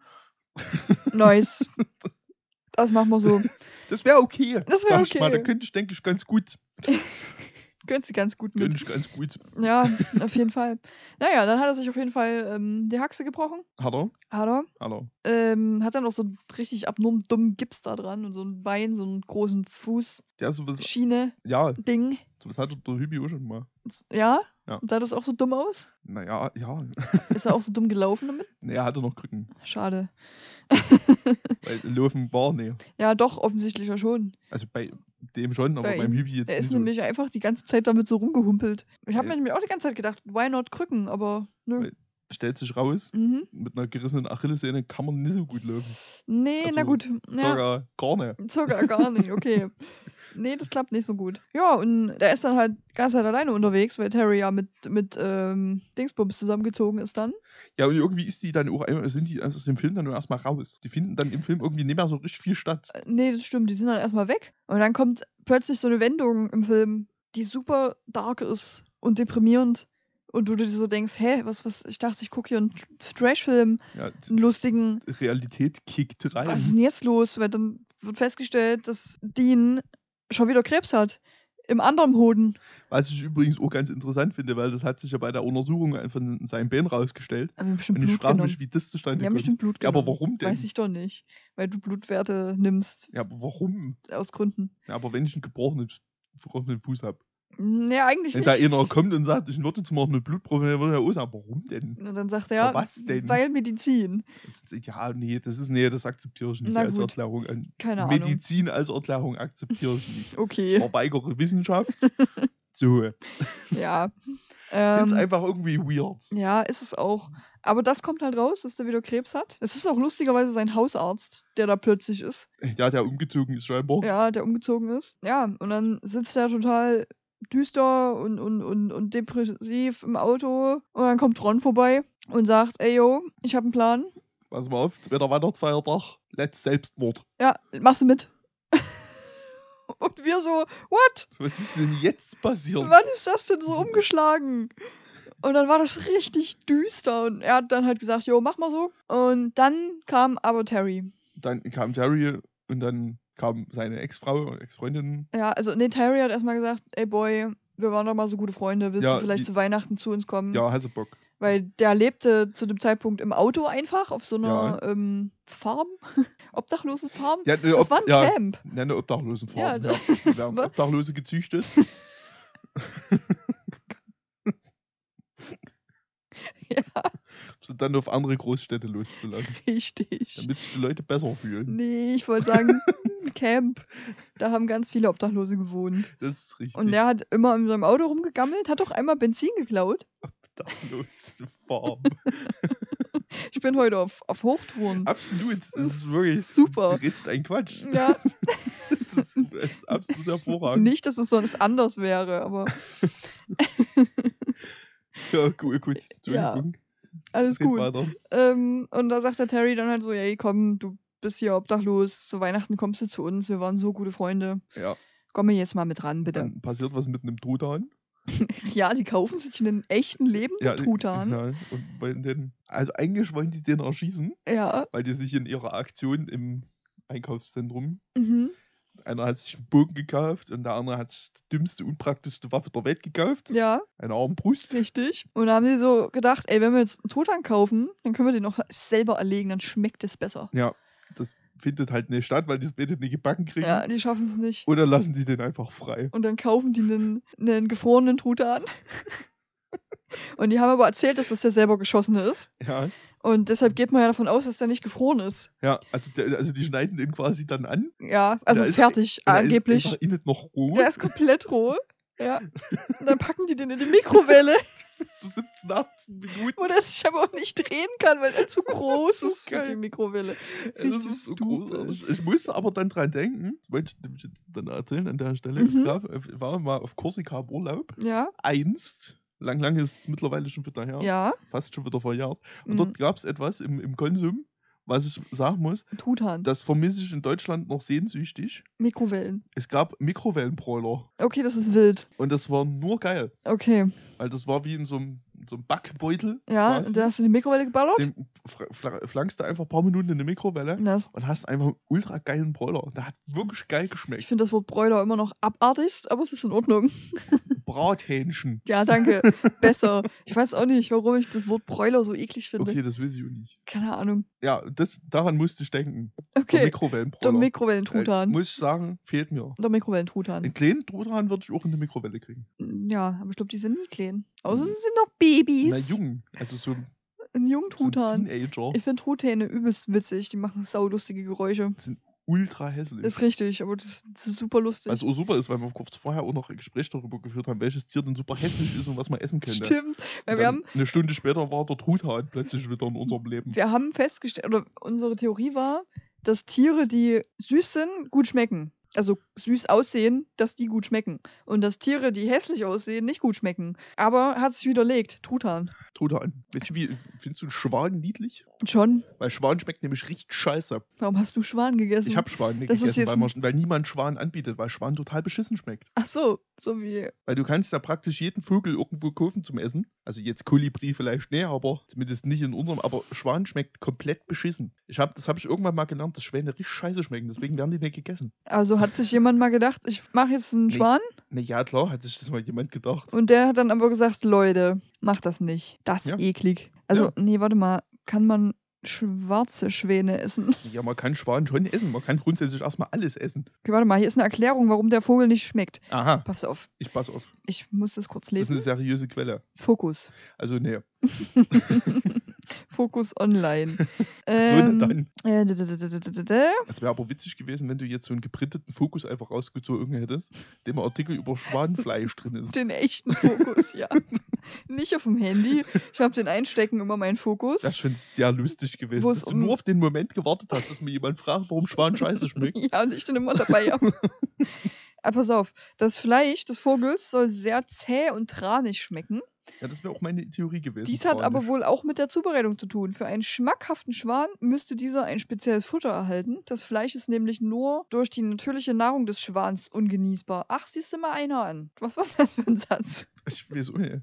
<laughs> Nice. das machen wir so. Das wäre okay. Das wär sag ich Mal. Da okay. könnte ich, denke ich, ganz gut. <laughs> Gönnt sie ganz gut Könnte mit. ich ganz gut. Ja, auf jeden Fall. Naja, dann hat er sich auf jeden Fall ähm, die Haxe gebrochen. Hat er? Hat er. Hat er. Ähm, hat dann noch so einen richtig abnorm dummen Gips da dran und so ein Bein, so einen großen Fuß, Der sowas, Schiene, ja, Ding. sowas hatte der Hübi auch schon mal. Ja? Ja. Sah das auch so dumm aus? Naja, ja. <laughs> Ist er auch so dumm gelaufen damit? Nee, er hatte noch Krücken. Schade. Weil Laufen war, nee. Ja, doch, offensichtlich ja schon. Also bei dem schon, aber Bei beim. Hübi jetzt Er ist nicht so. nämlich einfach die ganze Zeit damit so rumgehumpelt. Ich habe Äh. mir nämlich auch die ganze Zeit gedacht, why not Krücken, aber nö. Stellt sich raus, Mhm. mit einer gerissenen Achillessehne kann man nicht so gut laufen. Nee, na Also, gut. Ja, Sogar gar nicht. <laughs> sogar gar nicht, okay. <laughs> Nee, das klappt nicht so gut. Ja, und der ist dann halt ganz halt alleine unterwegs, weil Terry ja mit, mit ähm, Dingsbums zusammengezogen ist dann. Ja, und irgendwie ist die dann auch sind die aus dem Film dann nur erstmal raus. Die finden dann im Film irgendwie nicht mehr so richtig viel statt. Äh, Nee, das stimmt, die sind dann erstmal weg. Und dann kommt plötzlich so eine Wendung im Film, die super dark ist und deprimierend. Und du dir so denkst, hä, was, was, ich dachte, ich gucke hier einen Trash-Film, Ja, einen lustigen. Realität kickt rein. Was ist denn jetzt los? Weil dann wird festgestellt, dass Dean schon wieder Krebs hat. Im anderen Hoden. Was ich übrigens auch ganz interessant finde, weil das hat sich ja bei der Untersuchung von seinem Bein rausgestellt. Bestimmt Und ich Blut frage genommen. mich, wie das zustande kommt. bestimmt Blut Ja, aber warum denn? Weiß ich doch nicht. Weil du Blutwerte nimmst, Ja, aber warum? aus Gründen. Ja, aber wenn ich einen gebrochenen, gebrochenen Fuß habe. Nee, eigentlich Wenn nicht. da einer kommt und sagt, ich würde jetzt mal eine Blutprobe, dann würde er auch sagen, warum denn? Und dann sagt er, ja, Aber was denn? weil Medizin. Ja, nee, das ist, nee, das akzeptiere ich nicht Na als gut. Erklärung. Keine Ahnung. Medizin als Erklärung akzeptiere ich nicht. <laughs> Okay. Verweigere Wissenschaft. <laughs> so. Ich Ja. Ähm, einfach irgendwie weird. ja, ist es auch. Aber das kommt halt raus, dass der wieder Krebs hat. Es ist auch lustigerweise sein Hausarzt, der da plötzlich ist. Ja, der umgezogen ist scheinbar. Ja, der umgezogen ist. Ja, und dann sitzt er total düster und, und, und, und depressiv im Auto. Und dann kommt Ron vorbei und sagt, ey yo, ich habe einen Plan. Pass mal auf, zweiter Weihnachtsfeiertag, let's Selbstmord. Ja, machst du mit? <laughs> und wir so, what? Was ist denn jetzt passiert? Wann ist das denn so umgeschlagen? Und dann war das richtig düster. Und er hat dann halt gesagt, jo, mach mal so. Und dann kam aber Terry. Dann kam Terry und dann kam seine Ex-Frau, Ex-Freundin. Ja, also nee, Terry hat erstmal gesagt, ey Boy, wir waren doch mal so gute Freunde, willst Ja, du vielleicht die- zu Weihnachten zu uns kommen? Ja, Hasselbock. Weil der lebte zu dem Zeitpunkt im Auto einfach auf so einer ähm, Farm, <laughs> Obdachlosenfarm. Ja, ne, Das ob- war ein ja, Camp. Ja, eine Obdachlosenfarm. Ja, Ja, <laughs> Wir haben <laughs> Obdachlose gezüchtet. Ja, sie dann auf andere Großstädte loszulassen. <laughs> richtig. Damit sich die Leute besser fühlen. Nee, ich wollte sagen, <laughs> Camp. Da haben ganz viele Obdachlose gewohnt. Das ist richtig. Und der hat immer in seinem Auto rumgegammelt, hat auch einmal Benzin geklaut. Obdachlosenfarm. <laughs> Ich bin heute auf, auf Hochtouren. Absolut. Das ist wirklich. Super. Du redest ein Quatsch. Ja, Das ist, das ist absolut hervorragend. nicht, dass es sonst anders wäre, aber Ja, gut, gut. Ja, Entschuldigung. Alles gut. Ähm, und da sagt der Terry dann halt so, ey, komm, du bist hier obdachlos, zu Weihnachten kommst du zu uns, wir waren so gute Freunde. Ja, Komm mir jetzt mal mit ran, bitte. dann passiert was mit einem Truthahn. <laughs> Ja, die kaufen sich einen echten lebenden Ja, Truthahn. Ja, und wollen den, also eigentlich wollen die den erschießen, Ja. weil die sich in ihrer Aktion im Einkaufszentrum, Mhm. Einer hat sich einen Bogen gekauft und der andere hat sich die dümmste, unpraktischste Waffe der Welt gekauft. Ja, Eine Armbrust. richtig. Und da haben sie so gedacht, ey, wenn wir jetzt einen Truthahn kaufen, dann können wir den auch selber erlegen, dann schmeckt es besser. Ja, das findet halt nicht statt, weil die es nicht gebacken kriegen. Ja, die schaffen es nicht. Oder lassen die den einfach frei. Und dann kaufen die einen, einen gefrorenen Truthahn. <laughs> Und die haben aber erzählt, dass das der selber geschossene ist. Ja, Und deshalb geht man ja davon aus, dass der nicht gefroren ist. ja also, der, also die schneiden den quasi dann an. Ja, also Der ist- fertig, er angeblich. Ist einfach innen noch roh. Der ist komplett roh. Ja. <laughs> Und dann packen die den in die Mikrowelle, <laughs> so 17, 18 Minuten. wo der sich aber auch nicht drehen kann, weil er zu <laughs> groß ist ist für die Mikrowelle. Das ist so großartig. Ich musste aber dann dran denken, das wollte ich dann erzählen an der Stelle. Mhm. ich war mal auf Korsika im Urlaub. Ja, Einst. Lang, lang ist es mittlerweile schon wieder her. ja. Fast schon wieder verjährt. Und Mhm. dort gab es etwas im, im Konsum, was ich sagen muss, Truthahn. das vermisse ich in Deutschland noch sehnsüchtig. Mikrowellen. Es gab Mikrowellenbroiler. Okay, das ist wild. Und das war nur geil. Okay. Weil das war wie in so einem, so einem Backbeutel. Ja, quasi. und da hast du in die Mikrowelle geballert? Den fla- fla- flankst du einfach ein paar Minuten in die Mikrowelle Das, und hast einfach einen ultra geilen Broiler. Der hat wirklich geil ich geschmeckt. finde das Wort Bräuler immer noch abartigst, aber es ist in Ordnung. <laughs> Brathähnchen. Ja, danke. Besser. Ich weiß auch nicht, warum ich das Wort Bräuler so eklig finde. Okay, das weiß ich auch nicht. Keine Ahnung. Ja, das, daran musste ich denken. Der Okay. Der Äh, Mikrowellentruthahn. muss ich sagen, fehlt mir. Der Mikrowellentruthahn. Einen kleinen Truthahn würde ich auch in die Mikrowelle kriegen. Ja, aber ich glaube, die sind nie klein. Außer sie sind noch Babys. Na, jung. Also so, ein- jungen so ein Truthahn. Teenager. Ich finde Truthähne übelst witzig. Die machen saulustige Geräusche. Ultra hässlich. Ist richtig, aber das ist super lustig. Was auch super ist, weil wir kurz vorher auch noch ein Gespräch darüber geführt haben, welches Tier denn super hässlich ist und was man essen könnte. Stimmt. Weil wir haben, eine Stunde später war der Truthahn plötzlich wieder in unserem Leben. wir haben festgestellt, oder unsere Theorie war, dass Tiere, die süß sind, gut schmecken. Also süß aussehen, dass die gut schmecken. Und dass Tiere, die hässlich aussehen, nicht gut schmecken. Aber hat sich widerlegt. Truthahn. Truthahn. Weißt du, wie, findest du einen Schwan niedlich? Schon. Weil Schwan schmeckt nämlich richtig scheiße. Warum hast du Schwan gegessen? Ich habe Schwan nicht Das gegessen, weil, man, weil niemand Schwan anbietet, weil Schwan total beschissen schmeckt. Ach so, so wie. Weil du kannst ja praktisch jeden Vogel irgendwo kaufen zum Essen. Also jetzt Kolibri vielleicht nicht, aber zumindest nicht in unserem. Aber Schwan schmeckt komplett beschissen. Ich hab, das habe ich irgendwann mal gelernt, dass Schwäne richtig scheiße schmecken. Deswegen werden die nicht gegessen. Also hat sich jemand mal gedacht, ich mache jetzt einen. Schwan? Na ja, klar, hat sich das mal jemand gedacht. Und der hat dann aber gesagt, Leute, mach das nicht. Das ist Ja. eklig. Also, Ja. nee, warte mal. Kann man schwarze Schwäne essen? <laughs> Ja, man kann Schwan schon essen. Man kann grundsätzlich erstmal alles essen. Okay, warte mal, hier ist eine Erklärung, warum der Vogel nicht schmeckt. Aha, Pass auf, ich pass auf. ich muss das kurz Das ist lesen. eine seriöse Quelle. Fokus. Also, nee. <laughs> Fokus online. <laughs> So ähm, dann. äh, Es wäre aber witzig gewesen, wenn du jetzt so einen geprinteten Fokus einfach rausgezogen hättest, dem ein Artikel über Schwanfleisch drin ist. Den echten Fokus, ja. <laughs> Nicht auf dem Handy. Ich habe den einstecken immer meinen Fokus. Das ist schon sehr lustig gewesen, dass du nur auf den Moment gewartet hast, dass mir jemand fragt, warum Schwan scheiße schmeckt. Ja, und ich dann immer dabei habe. Aber pass auf, das Fleisch des Vogels soll sehr zäh und tranig schmecken. Ja, das wäre auch meine Theorie gewesen. Dies hat aber wohl auch mit der Zubereitung zu tun. Für einen schmackhaften Schwan müsste dieser ein spezielles Futter erhalten. Das Fleisch ist nämlich nur durch die natürliche Nahrung des Schwans ungenießbar. Ach, siehst du mal einer an. Was war das für ein Satz? Ich weiß auch nicht.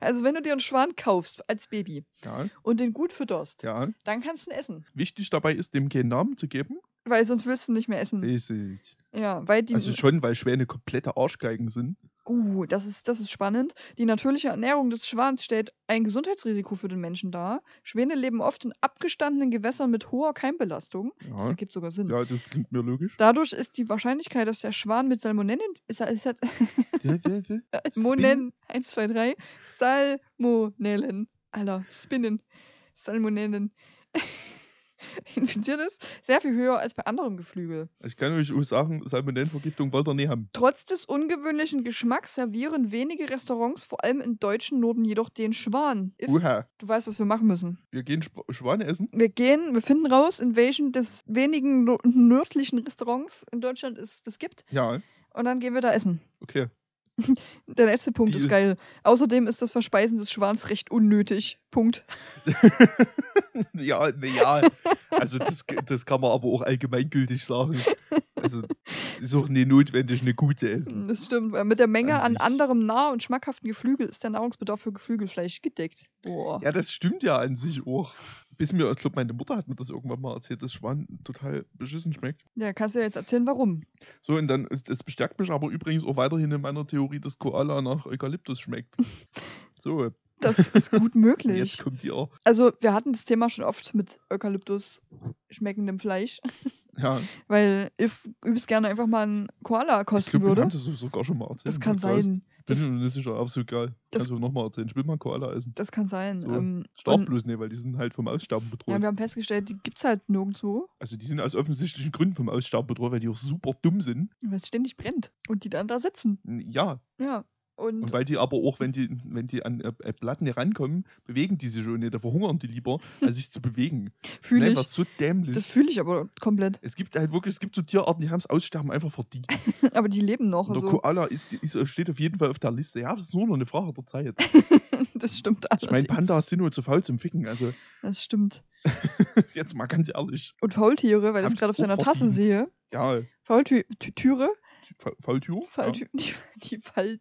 Also, wenn du dir einen Schwan kaufst als Baby Ja, und den gut fütterst, ja. dann kannst du ihn essen. Wichtig dabei ist, dem keinen Namen zu geben. Weil sonst willst du ihn nicht mehr essen. Richtig. Ja, weil die. Also schon, weil Schwäne komplette Arschgeigen sind. Uh, das ist, das ist spannend. Die natürliche Ernährung des Schwans stellt ein Gesundheitsrisiko für den Menschen dar. Schwäne leben oft in abgestandenen Gewässern mit hoher Keimbelastung. Das Ja, ergibt sogar Sinn. ja das klingt mir logisch. Dadurch ist die Wahrscheinlichkeit, dass der Schwan mit Salmonellen. Salmonellen. 1, 2, 3. Salmonellen. Alter, Spinnen. Salmonellen. <laughs> <laughs> Infiziert ist sehr viel höher als bei anderem Geflügel. Ich kann euch auch sagen, Salmonellenvergiftung wollt ihr nie haben. Trotz des ungewöhnlichen Geschmacks servieren wenige Restaurants, vor allem im deutschen Norden, jedoch den Schwan. If, Uha, du weißt, was wir machen müssen. wir gehen Sp Schwane essen. Wir gehen, wir finden raus, in welchen des wenigen nördlichen Restaurants in Deutschland es das gibt. Ja, Und dann gehen wir da essen. okay. <laughs> Der letzte Punkt ist Deal. geil. Außerdem ist das Verspeisen des Schwans recht unnötig. Punkt. <laughs> ja, ja. Also das, das kann man aber auch allgemeingültig sagen. Also es ist auch nicht notwendig, eine gute essen. Das stimmt, weil mit der Menge An an anderem nah- und schmackhaften Geflügel ist der Nahrungsbedarf für Geflügelfleisch gedeckt. Boah. Ja, das stimmt ja an sich auch. Bis mir, ich glaube, meine Mutter hat mir das irgendwann mal erzählt, dass Schwan total beschissen schmeckt. Ja, kannst du ja jetzt erzählen, warum. So, und dann, das bestärkt mich aber übrigens auch weiterhin in meiner Theorie, dass Koala nach Eukalyptus schmeckt. <laughs> So, Das ist gut möglich. jetzt kommt ihr. Also, wir hatten das Thema schon oft mit Eukalyptus schmeckendem Fleisch, Ja, <laughs> weil ich übelst gerne einfach mal einen Koala ich kosten glaube, wir würde. haben das sogar schon mal erzählt. Das kann sein. Bin Das, nicht sicher, aber so geil. das- Kannst du nochmal erzählen. Ich will mal Koala essen. das kann sein. So, Ähm, bloß nicht, weil die sind halt vom Aussterben ja, bedroht. wir haben festgestellt, die gibt's halt nirgendwo, Also die sind aus offensichtlichen Gründen vom Aussterben bedroht, weil die auch super dumm sind. weil es ständig brennt. Und die dann da sitzen. Ja, Ja. Und, und weil die aber auch, wenn die, wenn die an äh, äh, Platten herankommen, bewegen die sich schon nicht. Da verhungern die lieber, <laughs> als sich zu bewegen. fühle ich. so dämlich. Das fühle ich aber komplett. es gibt halt wirklich, es gibt so Tierarten, die haben das Aussterben einfach verdient. <laughs> aber die leben noch. Und der Also, Koala ist, ist, steht auf jeden Fall auf der Liste. Ja, das ist nur noch eine Frage der Zeit. <laughs> das stimmt Ich meine, allerdings. Pandas sind nur zu faul zum Ficken. Also Das stimmt. jetzt mal ganz ehrlich. Und Faultiere, weil ich es gerade auf deiner Tasse sehe. Ja, Faultüre? Fa- Faultür? Faultür die, die Fall.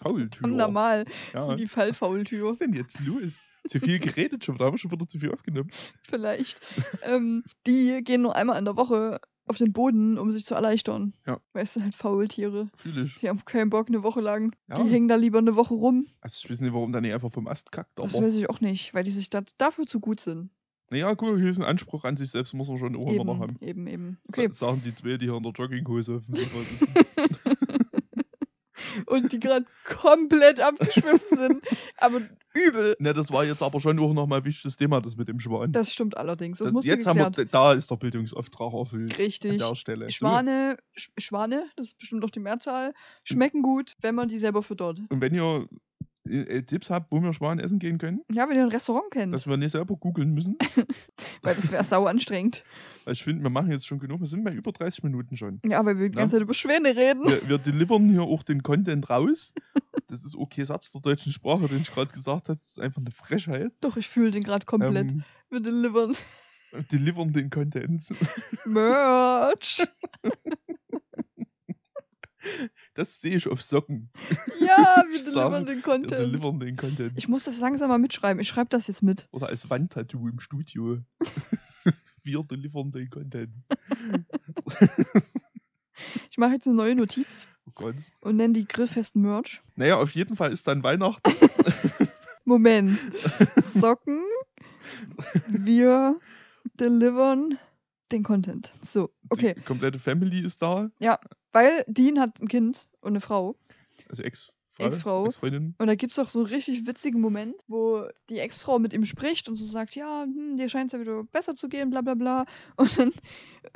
Faultür. Normal. Ja. Die Was Fallfaultür. ist denn jetzt los? Zu viel geredet schon, da haben wir schon wieder zu viel aufgenommen. Vielleicht. ähm, die gehen nur einmal in der Woche auf den Boden, um sich zu erleichtern. Ja. Weißt du, halt Faultiere. Fühl ich. Die haben keinen Bock eine Woche lang. Ja. Die hängen da lieber eine Woche rum. Also ich weiß nicht, warum der nicht einfach vom Ast kackt, Das weiß ich auch nicht, weil die sich da, dafür zu gut sind. naja, gut, hier ist ein Anspruch an sich selbst, muss man schon auch immer noch haben. eben, eben. Okay. Okay. Sagen die zwei, die hier in der Jogginghose <laughs> auf dem Sofa sitzen. <laughs> Und die gerade komplett abgeschwiffen <laughs> sind. Aber übel. Ne, das war jetzt aber schon auch nochmal ein wichtiges Thema, das mit dem Schwan. Das stimmt allerdings. Das, Das- musste jetzt haben wir, da ist der Bildungsauftrag erfüllt. An Richtig. der Stelle. Schwane, Sch Schwane, das ist bestimmt auch die Mehrzahl, schmecken gut, wenn man die selber füttert. Und wenn ihr äh, Tipps habt, wo wir Schwan essen gehen können, Ja, wenn ihr ein Restaurant kennt. dass wir nicht selber googeln müssen. <laughs> weil das wäre sau anstrengend. Weil ich finde, wir machen jetzt schon genug. Wir sind bei über 30 Minuten schon. Ja, weil wir die ganze Zeit über Schwäne reden. Wir, wir delivern hier auch den Content raus. Das ist okay Satz der deutschen Sprache, den ich gerade gesagt habe. Das ist einfach eine Frechheit. Doch, ich fühle den gerade komplett. Ähm, Wir delivern delivern den Content. Merch. <laughs> <laughs> Das sehe ich auf Socken. Ja, <laughs> wir delivern den Wir Content. delivern den Content. Ich muss das langsam mal mitschreiben. Ich schreibe das jetzt mit. Oder als Wandtattoo im Studio. <laughs> Wir delivern den Content. <laughs> Ich mache jetzt eine neue Notiz Oh Gott. und nenne die Grillfest Merch. Naja, auf jeden Fall ist dann Weihnachten. Moment. Socken. Wir delivern den Content. So, okay. Die komplette Family ist da. Weil Dean hat ein Kind und eine Frau. Also Ex-Frau. Ex-Frau. Und da gibt es auch so einen richtig witzigen Moment, wo die Ex-Frau mit ihm spricht und so sagt, ja, hm, dir scheint es ja wieder besser zu gehen, bla bla bla. <laughs> Und dann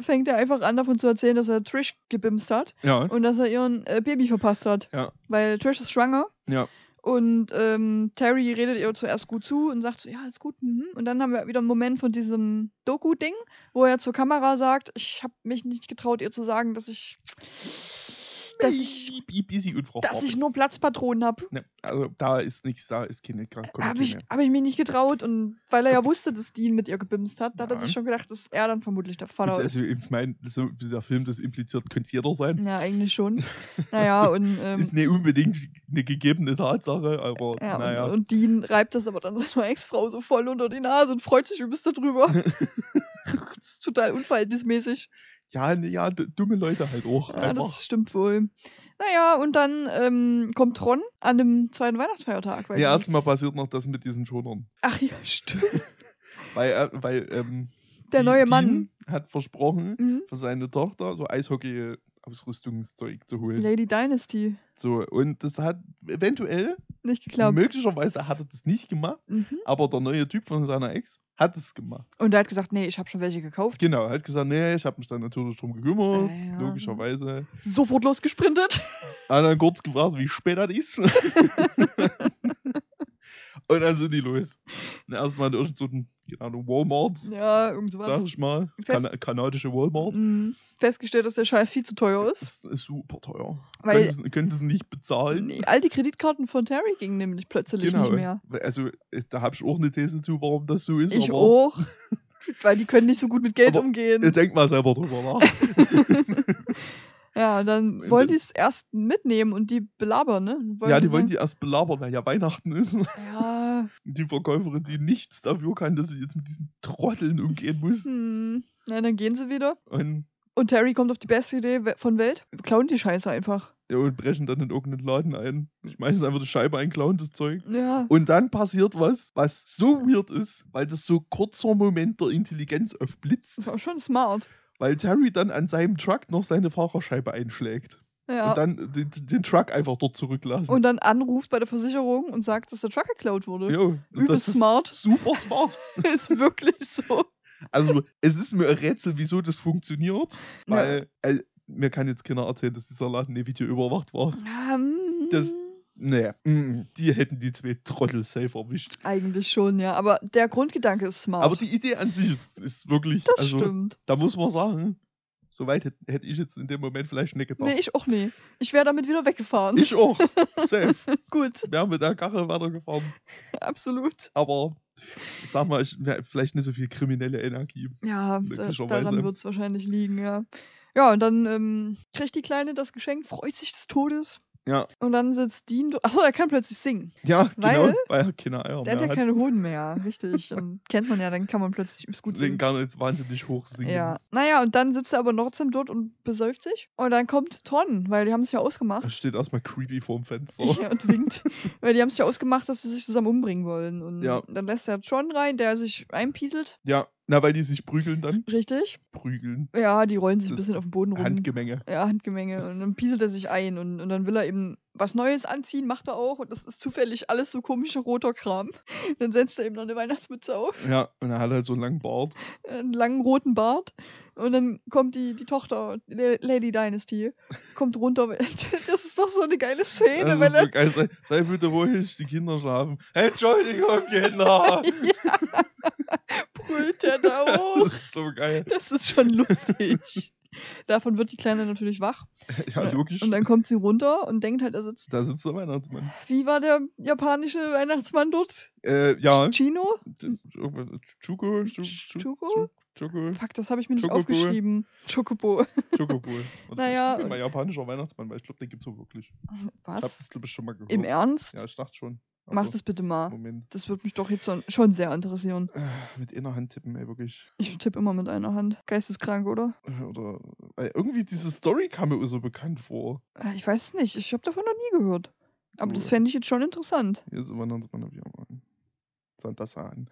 fängt er einfach an, davon zu erzählen, dass er Trish gebimst hat Ja. und dass er ihren äh, Baby verpasst hat. Ja. Weil Trish ist schwanger Ja. Und ähm, Terry redet ihr zuerst gut zu und sagt so, ja, ist gut. Mhm. Und dann haben wir wieder einen Moment von diesem Doku-Ding, wo er zur Kamera sagt, ich habe mich nicht getraut, ihr zu sagen, dass ich, dass ich, dass ich nur Platzpatronen habe. Ne, also da ist nichts, da ist keine Habe ich, hab ich mich nicht getraut und weil er ja <laughs> wusste, dass Dean mit ihr gebimst hat, da hat er Ja. sich schon gedacht, dass er dann vermutlich der Vater ist. Also ich meine, so der Film das impliziert, könnte jeder sein. Ja, eigentlich schon. <laughs> Naja, und, ähm, ist nicht unbedingt eine gegebene Tatsache, aber ja, naja. und, und Dean reibt das aber dann seiner Ex-Frau so voll unter die Nase und freut sich übelst darüber. <laughs> das ist total unverhältnismäßig. Ja, ne, ja, dumme Leute halt auch. Ja, einfach. das stimmt wohl. Naja, und dann ähm, kommt Ron an dem zweiten Weihnachtsfeiertag. Ja, erstmal passiert noch das mit diesen Schonern. Ach ja, <laughs> stimmt. Weil, er- weil ähm, Der neue Dean Mann. hat versprochen, Mhm. für seine Tochter so Eishockey-Ausrüstungszeug zu holen. Lady Dynasty. So, und das hat eventuell, Nicht geklappt. möglicherweise hat er das nicht gemacht, Mhm. aber der neue Typ von seiner Ex hat es gemacht. Und er hat gesagt, nee, ich habe schon welche gekauft. Genau, er hat gesagt, nee, ich habe mich dann natürlich drum gekümmert, Ah, ja. logischerweise. Sofort losgesprintet. Hat dann kurz gefragt, wie spät das ist. <laughs> <laughs> und dann sind die los. Und erstmal in so ein, keine Ahnung, Walmart, Ja, sag irgendwas. ich mal. Fest- Kana kanadische Walmart. Mhm. Festgestellt, dass der Scheiß viel zu teuer ist. Das ist super teuer. Weil- Könnte es- nicht bezahlen. Nee, all die Kreditkarten von Terry gingen nämlich plötzlich genau. nicht mehr. Also, da habe ich auch eine These zu, warum das so ist. Ich auch. <laughs> Weil die können nicht so gut mit Geld Aber umgehen. Denk mal selber drüber nach. <laughs> ja, dann wollen die es erst mitnehmen und die belabern, ne? ja, die wollen sagen, die erst belabern, weil ja Weihnachten ist. Ja, <laughs> Die Verkäuferin, die nichts dafür kann, dass sie jetzt mit diesen Trotteln umgehen muss. hm. Ja, dann gehen sie wieder. Und, Und Terry kommt auf die beste Idee von Welt. Klauen die Scheiße einfach. ja, und brechen dann in irgendeinen Laden ein. Schmeißen einfach die Scheibe ein, klauen das Zeug. Ja. Und dann passiert was, was so weird ist, weil das so kurzer Moment der Intelligenz aufblitzt, Das war schon smart. Weil Terry dann an seinem Truck noch seine Fahrerscheibe einschlägt. Ja. Und dann den, den Truck einfach dort zurücklassen. Und dann anruft bei der Versicherung und sagt, dass der Truck geklaut wurde. Jo, Übelst das smart. Ist super smart. <laughs> ist wirklich so. Also, es ist mir ein Rätsel, wieso das funktioniert, Ja. weil äh, mir kann jetzt keiner erzählen, dass dieser Laden nicht Video überwacht war. Ähm, Das- Nee, mm, die hätten die zwei Trottel safe erwischt. Eigentlich schon, ja. Aber der Grundgedanke ist smart. Aber die Idee an sich ist, ist wirklich, das also, stimmt. da muss man sagen, soweit hätte hätt ich jetzt in dem Moment vielleicht nicht gedacht. Nee, ich auch nie. Ich wäre damit wieder weggefahren. Ich auch, <laughs> safe. Gut, Wir haben mit der Karre weitergefahren, absolut. aber ich sag mal, ich, vielleicht nicht so viel kriminelle Energie. Ja, da, daran wird es wahrscheinlich liegen, ja. Ja, und dann ähm, kriegt die Kleine das Geschenk, freut sich des Todes. Ja, Und dann sitzt Dean. Achso, er kann plötzlich singen. ja Weil- genau, weil er keine Eier Der hat ja keine Hoden mehr, <laughs> richtig. Dann kennt man ja, dann kann man plötzlich übelst gut Deswegen singen. kann er jetzt wahnsinnig hoch singen. Ja. Naja, und dann sitzt er aber trotzdem dort und besäuft sich. Und dann kommt Ton, weil die haben es ja Er ausgemacht. steht erstmal creepy vorm Fenster. <laughs> Ja, und winkt. weil die haben es ja ausgemacht, dass sie sich zusammen umbringen wollen. Und Ja. dann lässt er John rein, der sich einpieselt. Ja, na, weil die sich prügeln dann. Richtig. Prügeln. Ja, die rollen sich ein Das bisschen auf den Boden rum. Handgemenge. Ja, Handgemenge. Und dann pieselt er sich ein und, und dann will er eben was Neues anziehen, macht er auch. Und das ist zufällig alles so komischer roter Kram. <laughs> Dann setzt er ihm noch eine Weihnachtsmütze auf, Ja, und er hat halt so einen langen Bart. einen langen roten Bart. Und dann kommt die, die Tochter, La- Lady Dynasty, kommt runter. <laughs> Das ist doch so eine geile Szene, Das wenn ist so geil. Sei, sei bitte ruhig, die Kinder schlafen. Entschuldigung, Kinder! <laughs> brüllt er da hoch. Das ist so geil. Das ist schon lustig. Davon wird die Kleine natürlich wach. <laughs> Ja, logisch. Und dann kommt sie runter und denkt halt, er sitzt. Da sitzt der Weihnachtsmann. Wie war der japanische Weihnachtsmann dort? Äh, ja. Chino? Chuko? Chu- Chu- Chuko? Choco? Fuck, das habe ich mir nicht Chocobo. aufgeschrieben. Chocobo. <laughs> Chocobo. <laughs> Und Naja, Ich mal japanischer Weihnachtsmann, weil ich glaube, den gibt's auch wirklich. Ich habe Was? das, glaube ich, schon mal gehört. Im Ernst? Ja, ich dachte schon. Mach Aber das bitte mal. Moment. Das würde mich doch jetzt schon, sehr interessieren. Äh, Mit einer Hand tippen, ey, wirklich. Ich tippe immer mit einer Hand. Geisteskrank, oder? Äh, Oder. Weil irgendwie diese Story kam mir so bekannt vor. Äh, Ich weiß es nicht. Ich habe davon noch nie gehört. Aber So, das fände ich jetzt schon interessant. Hier ist auf jeden Fall. Santa San.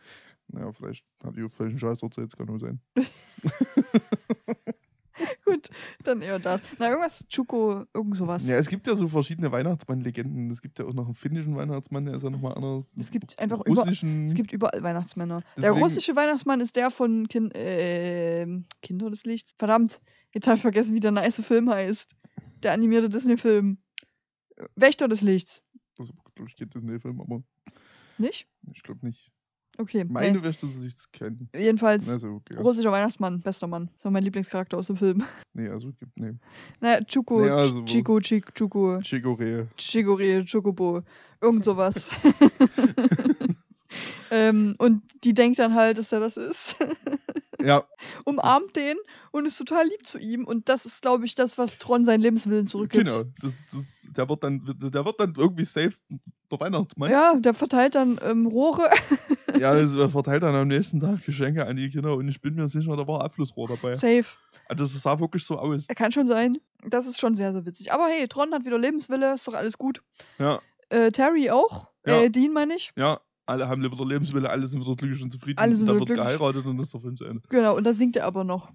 Naja, vielleicht hat ihr völlig einen Scheiß erzählt, kann nur sein. <laughs> <laughs> <laughs> Gut, dann eher das. Na, irgendwas, Chuko, irgend sowas. Ja, es gibt ja so verschiedene Weihnachtsmann-Legenden. Es gibt ja auch noch einen finnischen Weihnachtsmann, der ist ja nochmal anders. Es gibt einfach über- russischen. Es gibt überall Weihnachtsmänner. Der Deswegen- russische Weihnachtsmann ist der von kin äh, Kinder des Lichts. Verdammt, jetzt habe ich vergessen, wie der nice Film heißt. Der animierte Disney-Film. Wächter des Lichts. Das glaube ich, kennt Disney-Film, aber Nicht? ich glaube nicht. Okay. Meine nee. Wächter sich kennen. Jedenfalls Also, okay. russischer Weihnachtsmann, bester Mann. Das war mein Lieblingscharakter aus dem Film. <laughs> Nee, also gibt, nee. Naja, Chuko, Nee, also Chico, Chico, Chuko, Chigore. Chigori, Chocobo, irgend sowas. <laughs> <laughs> ähm, und die denkt dann halt, dass er das ist. Ja, Umarmt den und ist total lieb zu ihm. Und das ist, glaube ich, das, was Tron seinen Lebenswillen zurückgibt. genau. Das, das, der, wird dann, der wird dann irgendwie safe der Weihnachtsmann. Ja, der verteilt dann ähm, Rohre. Ja, das er verteilt dann am nächsten Tag Geschenke an die Kinder und ich bin mir sicher, da war Abflussrohr dabei. Safe. Also das sah wirklich so aus. Er kann schon sein. Das ist schon sehr, sehr witzig. Aber hey, Tron hat wieder Lebenswille, ist doch alles gut. Ja, Äh, Terry auch. Ja. Äh, Dean meine ich. ja. Alle haben wieder Lebenswille, alle sind wieder glücklich und zufrieden. Alle sind da wieder wird glücklich. geheiratet und das ist der Film zu Ende. Genau, und da singt er aber noch.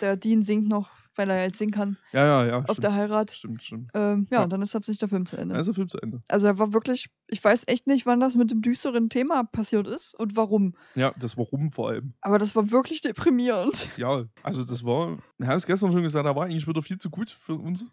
Der Dean singt noch, weil er halt singen kann Ja, ja, ja. auf stimmt. der Heirat. Stimmt, stimmt. Ähm, ja, Ja. und dann ist tatsächlich der Film zu Ende. Dann ist der Film zu Ende. Also er war wirklich, ich weiß echt nicht, wann das mit dem düsteren Thema passiert ist und warum. Ja, das Warum vor allem. Aber das war wirklich deprimierend. <laughs> Ja, also das war, ich habe es gestern schon gesagt, da war eigentlich wieder viel zu gut für uns.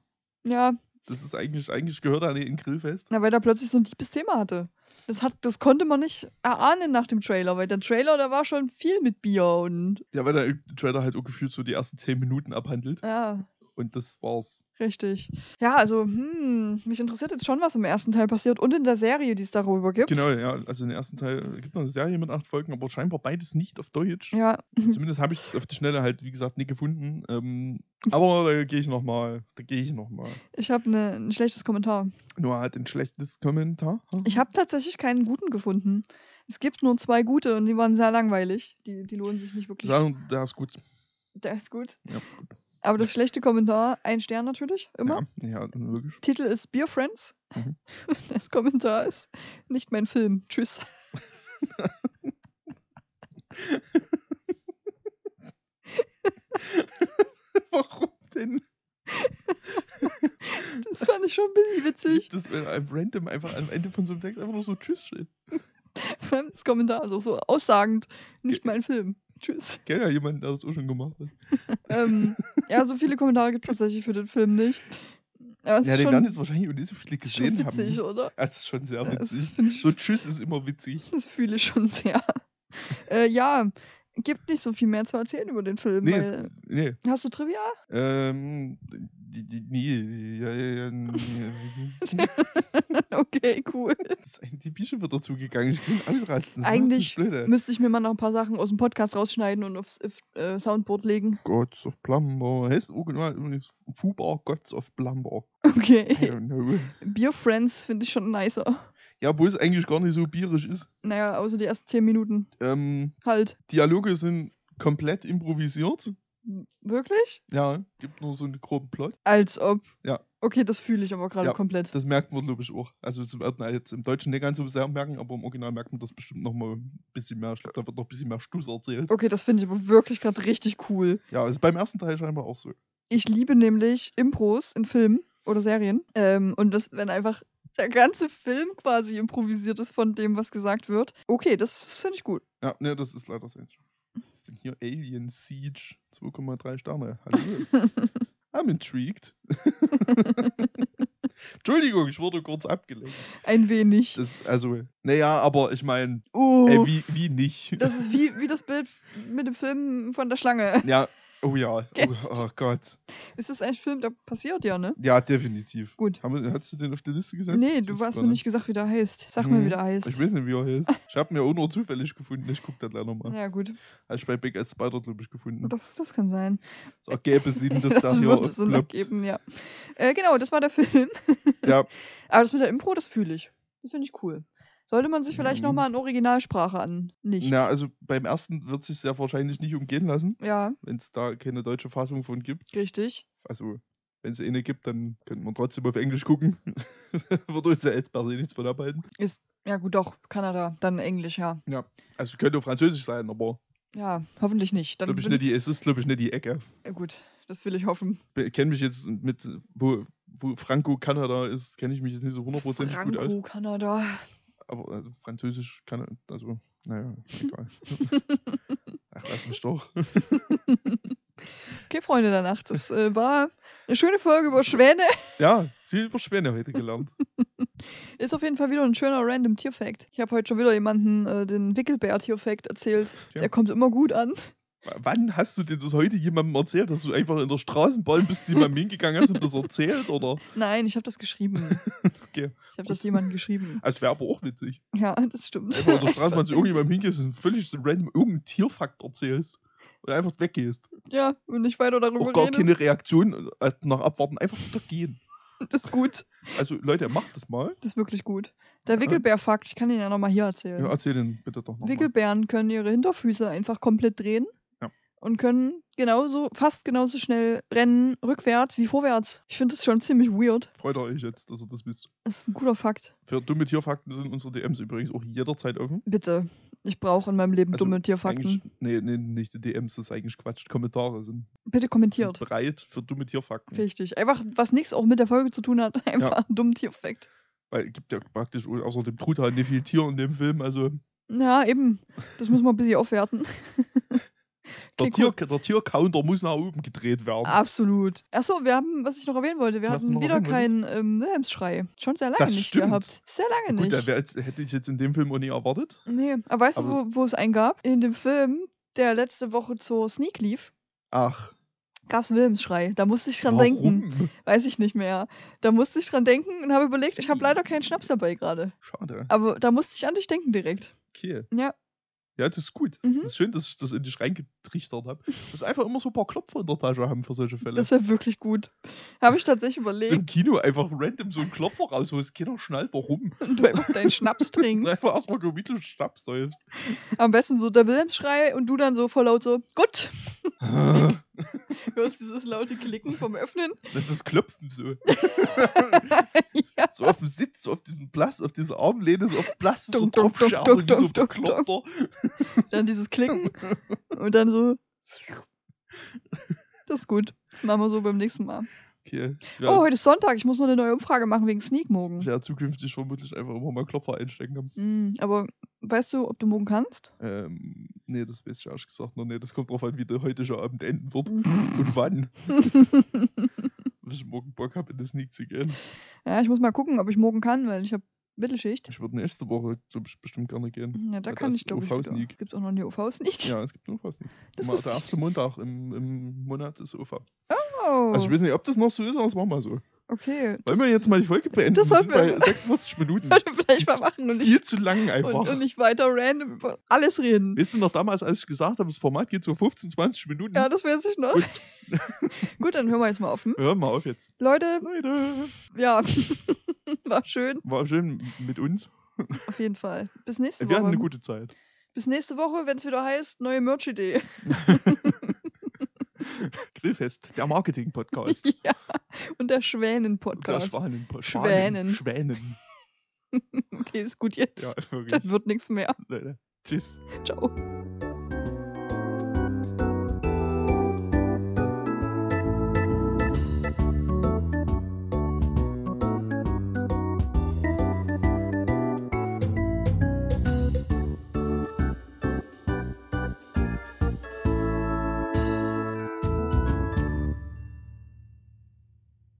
Ja, Das ist eigentlich, eigentlich gehört er in Grillfest. na, weil er plötzlich so ein deepes Thema hatte. Das, hat, das konnte man nicht erahnen nach dem Trailer, weil der Trailer, da war schon viel mit Bier und Ja, weil der Trailer halt gefühlt so die ersten 10 Minuten abhandelt. ja, Und das war's. richtig. Ja, also, hm, mich interessiert jetzt schon, was im ersten Teil passiert und in der Serie, die es darüber gibt. Genau, ja. Also den ersten Teil gibt noch eine Serie mit acht Folgen, aber scheinbar beides nicht auf Deutsch. Ja, <laughs> Zumindest habe ich es auf die Schnelle halt, wie gesagt, nicht gefunden. Ähm, <laughs> aber da gehe ich nochmal. Da gehe ich nochmal. ich habe ne, ein schlechtes Kommentar. Nur halt ein schlechtes Kommentar. Ich habe tatsächlich keinen guten gefunden. Es gibt nur zwei gute und die waren sehr langweilig. Die, die lohnen sich nicht wirklich. Sagen, der ist gut. Der ist gut. Ja, gut. Aber das schlechte Kommentar, ein Stern natürlich, immer. Ja, ja wirklich. Titel ist Beer Friends. Mhm. <laughs> Das Kommentar ist nicht mein Film. Tschüss. <laughs> Warum denn? Das fand ich schon ein bisschen witzig. Das ein random einfach am Ende von so einem Text einfach nur so Tschüss steht. Das <laughs> Kommentar ist auch so aussagend. Nicht mein Film. Tschüss. Kennt ja jemanden, der das auch schon gemacht hat. <laughs> ähm, ja, so viele Kommentare gibt es tatsächlich für den Film nicht. Ja, ist den werden jetzt wahrscheinlich auch nicht so viele gesehen haben. witzig, oder? Das ist schon sehr Ja, witzig. ich- So Tschüss ist immer witzig. Das fühle ich schon sehr. Äh, ja, gibt nicht so viel mehr zu erzählen über den Film. Nee, weil, es, nee. hast du Trivia? Ähm, die, die, nee, ja, ja, ja, <laughs> okay, cool. Das ist eigentlich die Bische wird dazu gegangen. Ich kann ausrasten. Eigentlich. Müsste ich mir mal noch ein paar Sachen aus dem Podcast rausschneiden und aufs äh, Soundboard legen. Gods of Plumber. Heißt original übrigens Fubar Gods of Plumber. Okay. Beer Friends finde ich schon nicer. Ja, wo es eigentlich gar nicht so bierisch ist. Naja, außer die ersten 10 Minuten. Ähm, Halt. Dialoge sind komplett improvisiert. Wirklich? Ja, gibt nur so einen groben Plot. Als ob. Ja. Okay, das fühle ich aber gerade Ja, komplett. Das merkt man, glaube ich, auch. Also das wird man jetzt im Deutschen nicht ganz so sehr merken, aber im Original merkt man das bestimmt noch mal ein bisschen mehr. Ich glaube, da wird noch ein bisschen mehr Stuss erzählt. Okay, das finde ich aber wirklich gerade richtig cool. Ja, ist beim ersten Teil scheinbar auch so. Ich liebe nämlich Impros in Filmen. oder Serien. Ähm, und das, wenn einfach der ganze Film quasi improvisiert ist von dem, was gesagt wird. Okay, das finde ich gut. Ja, ne, das ist leider so. Was ist denn hier? Alien Siege 2,3 Sterne. Hallo. <laughs> I'm intrigued. <laughs> Entschuldigung, ich wurde kurz abgelenkt. Ein wenig. Das, also, naja, aber ich meine, Uh, äh, wie, wie nicht? das ist wie, wie das Bild mit dem Film von der Schlange. ja, oh ja, oh, oh Gott. Ist das ein Film, der passiert ja, ne? Ja, definitiv. Gut. Wir, hast du den auf die Liste gesetzt? Nee, du hast mir nicht gesagt, wie der heißt. Sag Hm, mal, wie der heißt. Ich weiß nicht, wie er heißt. Ich habe mir auch nur zufällig gefunden. Ich gucke das gleich nochmal. Ja, gut. Habe ich bei Big Ass Spider, glaube ich, gefunden. Das, das kann sein. <laughs> Das ergäbe Sinn, dass Das, da hier es ergeben, ja. Äh, genau, das war der Film. Ja, <laughs> Aber das mit der Impro, das fühle ich. Das finde ich cool. Sollte man sich vielleicht Mhm. nochmal in Originalsprache an. Nicht. na, also beim ersten wird sich sehr wahrscheinlich nicht umgehen lassen, Ja, wenn es da keine deutsche Fassung von gibt. richtig. Also, wenn es eine gibt, dann könnte man trotzdem auf Englisch gucken. <laughs> Würde uns ja jetzt per se nichts von abhalten. Ja, gut, doch. Kanada. Dann Englisch, ja. Also, könnte auch Französisch sein, aber Ja, hoffentlich nicht. Dann glaub ich nicht die, es ist, glaube ich, nicht die Ecke. Ja, gut, das will ich hoffen. Ich kenne mich jetzt mit, wo, wo Franco Kanada ist, kenne ich mich jetzt nicht so hundertprozentig gut aus. Franco, Kanada. Aber also, Französisch kann also, naja, <laughs> egal. Ach, lass mich doch. Okay, Freunde der Nacht. Das äh, war eine schöne Folge über Schwäne. Ja, viel über Schwäne heute gelernt. <laughs> Ist auf jeden Fall wieder ein schöner random Tierfact. Ich habe heute schon wieder jemanden äh, den Wickelbär-Tierfact erzählt. Ja. Der kommt immer gut an. Wann hast du denn das heute jemandem erzählt? Dass du einfach in der Straßenbahn bist, zu jemandem hingegangen hast und das erzählt? Oder? <laughs> Nein, ich habe das geschrieben. <laughs> Okay. Ich habe das jemandem geschrieben. Also wäre aber auch witzig. Ja, das stimmt. Einfach in der Straßenbahn zu <laughs> irgendjemandem hingehst und völlig so random irgendeinen Tierfakt erzählst. Und einfach weggehst. Ja, und nicht weiter darüber Auch gar reden. keine Reaktion äh, nach Abwarten, einfach wieder gehen. Das ist gut. Also Leute, macht das mal. Das ist wirklich gut. Der Wickelbär-Fakt, ich kann ihn ja nochmal hier erzählen. Ja, erzähl den bitte doch nochmal. Wickelbären können ihre Hinterfüße einfach komplett drehen. Und können genauso, fast genauso schnell rennen, rückwärts wie vorwärts. Ich finde das schon ziemlich weird. Freut euch jetzt, dass ihr das wisst. Das ist ein guter Fakt. Für dumme Tierfakten sind unsere DMs übrigens auch jederzeit offen. Bitte. Ich brauche in meinem Leben Also dumme Tierfakten. Nee, nee, nicht die DMs, das ist eigentlich Quatsch. Kommentare sind Bitte kommentiert. bereit für dumme Tierfakten. Richtig. Einfach, was nichts auch mit der Folge zu tun hat. <laughs> Einfach einen dummen Tierfakt. Weil es gibt ja praktisch außer dem Truthahn nicht viel Tier in dem Film. Also Ja, eben. Das muss man ein bisschen aufwerten. <laughs> der, Tier, der Tiercounter muss nach oben gedreht werden. Absolut. Achso, wir haben, was ich noch erwähnen wollte, wir Was du hatten wieder keinen ähm, Wilhelmsschrei. Schon sehr lange Das nicht stimmt. gehabt. Sehr lange Gut, nicht. jetzt, hätte ich jetzt in dem Film auch nie erwartet. Nee, aber weißt du, Aber- wo, wo es einen gab? In dem Film, der letzte Woche zur Sneak lief, Ach, gab es einen Wilhelmsschrei. Da musste ich dran warum? denken. Weiß ich nicht mehr. Da musste ich dran denken und habe überlegt, ich habe leider keinen Schnaps dabei gerade. Schade. Aber da musste ich an dich denken direkt. Okay. Ja. Ja, das ist gut. Mhm. Das ist schön, dass ich das in dich reingetrichtert habe. Das einfach immer so ein paar Klopfer in der Tasche haben für solche Fälle. Das wäre wirklich gut. Habe ich tatsächlich Dass überlegt. im Kino einfach random so einen Klopfer rausholst. Keiner schnallt, warum. Und du einfach deinen Schnaps <laughs> trinkst. einfach erstmal gemütlich Schnaps säufst. Am besten so der Wilhelmsschrei und du dann so voll laut so, gut. <laughs> <laughs> Hörst dieses laute Klicken vom Öffnen. <laughs> das Klopfen so. <laughs> ja. So auf dem Sitz, so auf diesem Plast, auf dieser Armlehne, so auf Plast, so draufscharren, wie so dunk. Dann dieses Klicken und dann so. Das ist gut. Das machen wir so beim nächsten Mal. Okay. Oh, Ja, heute ist Sonntag. Ich muss noch eine neue Umfrage machen wegen Sneak morgen. werde zukünftig vermutlich einfach immer mal Klopfer einstecken. Hm, aber weißt du, ob du morgen kannst? Ähm, nee, das weiß ich ehrlich gesagt noch nicht. Das kommt drauf an, wie der heutige Abend enden wird. Mhm. Und wann. <laughs> Wenn ich morgen Bock habe, in das Sneak zu gehen. ja, ich muss mal gucken, ob ich morgen kann, weil ich habe Mittelschicht. Ich würde nächste Woche bestimmt gerne gehen. Ja, da Ja, kann das ich, glaube ich, OV-Sneak. Gibt es auch noch eine OV-Sneak? Ja, es gibt. Das Immer wusste der erste Montag im, im Monat ist OFA. Oh, Also ich weiß nicht, ob das noch so ist, aber es machen wir so. Okay. Wollen wir jetzt mal die Folge beenden? Das wir sind sollten bei wir- 46 Minuten. Vielleicht mal machen und nicht, Viel zu lang einfach. und, und nicht weiter random über alles reden. Weißt du noch damals, als ich gesagt habe, das Format geht so 15, 20 Minuten? Ja, das weiß ich noch. <laughs> Gut, dann hören wir jetzt mal auf. Hm? hör mal auf jetzt. Leute, Leute, ja, <laughs> war schön. war schön mit uns. Auf jeden Fall. Bis nächste Wir hatten Woche. eine gute Zeit. Bis nächste Woche, wenn es wieder heißt, neue Merch-Idee. <laughs> <laughs> Grillfest, der Marketing-Podcast. <laughs> ja. Und der Der Schwänen-Podcast. Schwanen. Schwänen. Schwänen. <laughs> Okay, ist gut jetzt. Ja, wirklich. Dann wird nichts mehr. Leute. Tschüss. Ciao.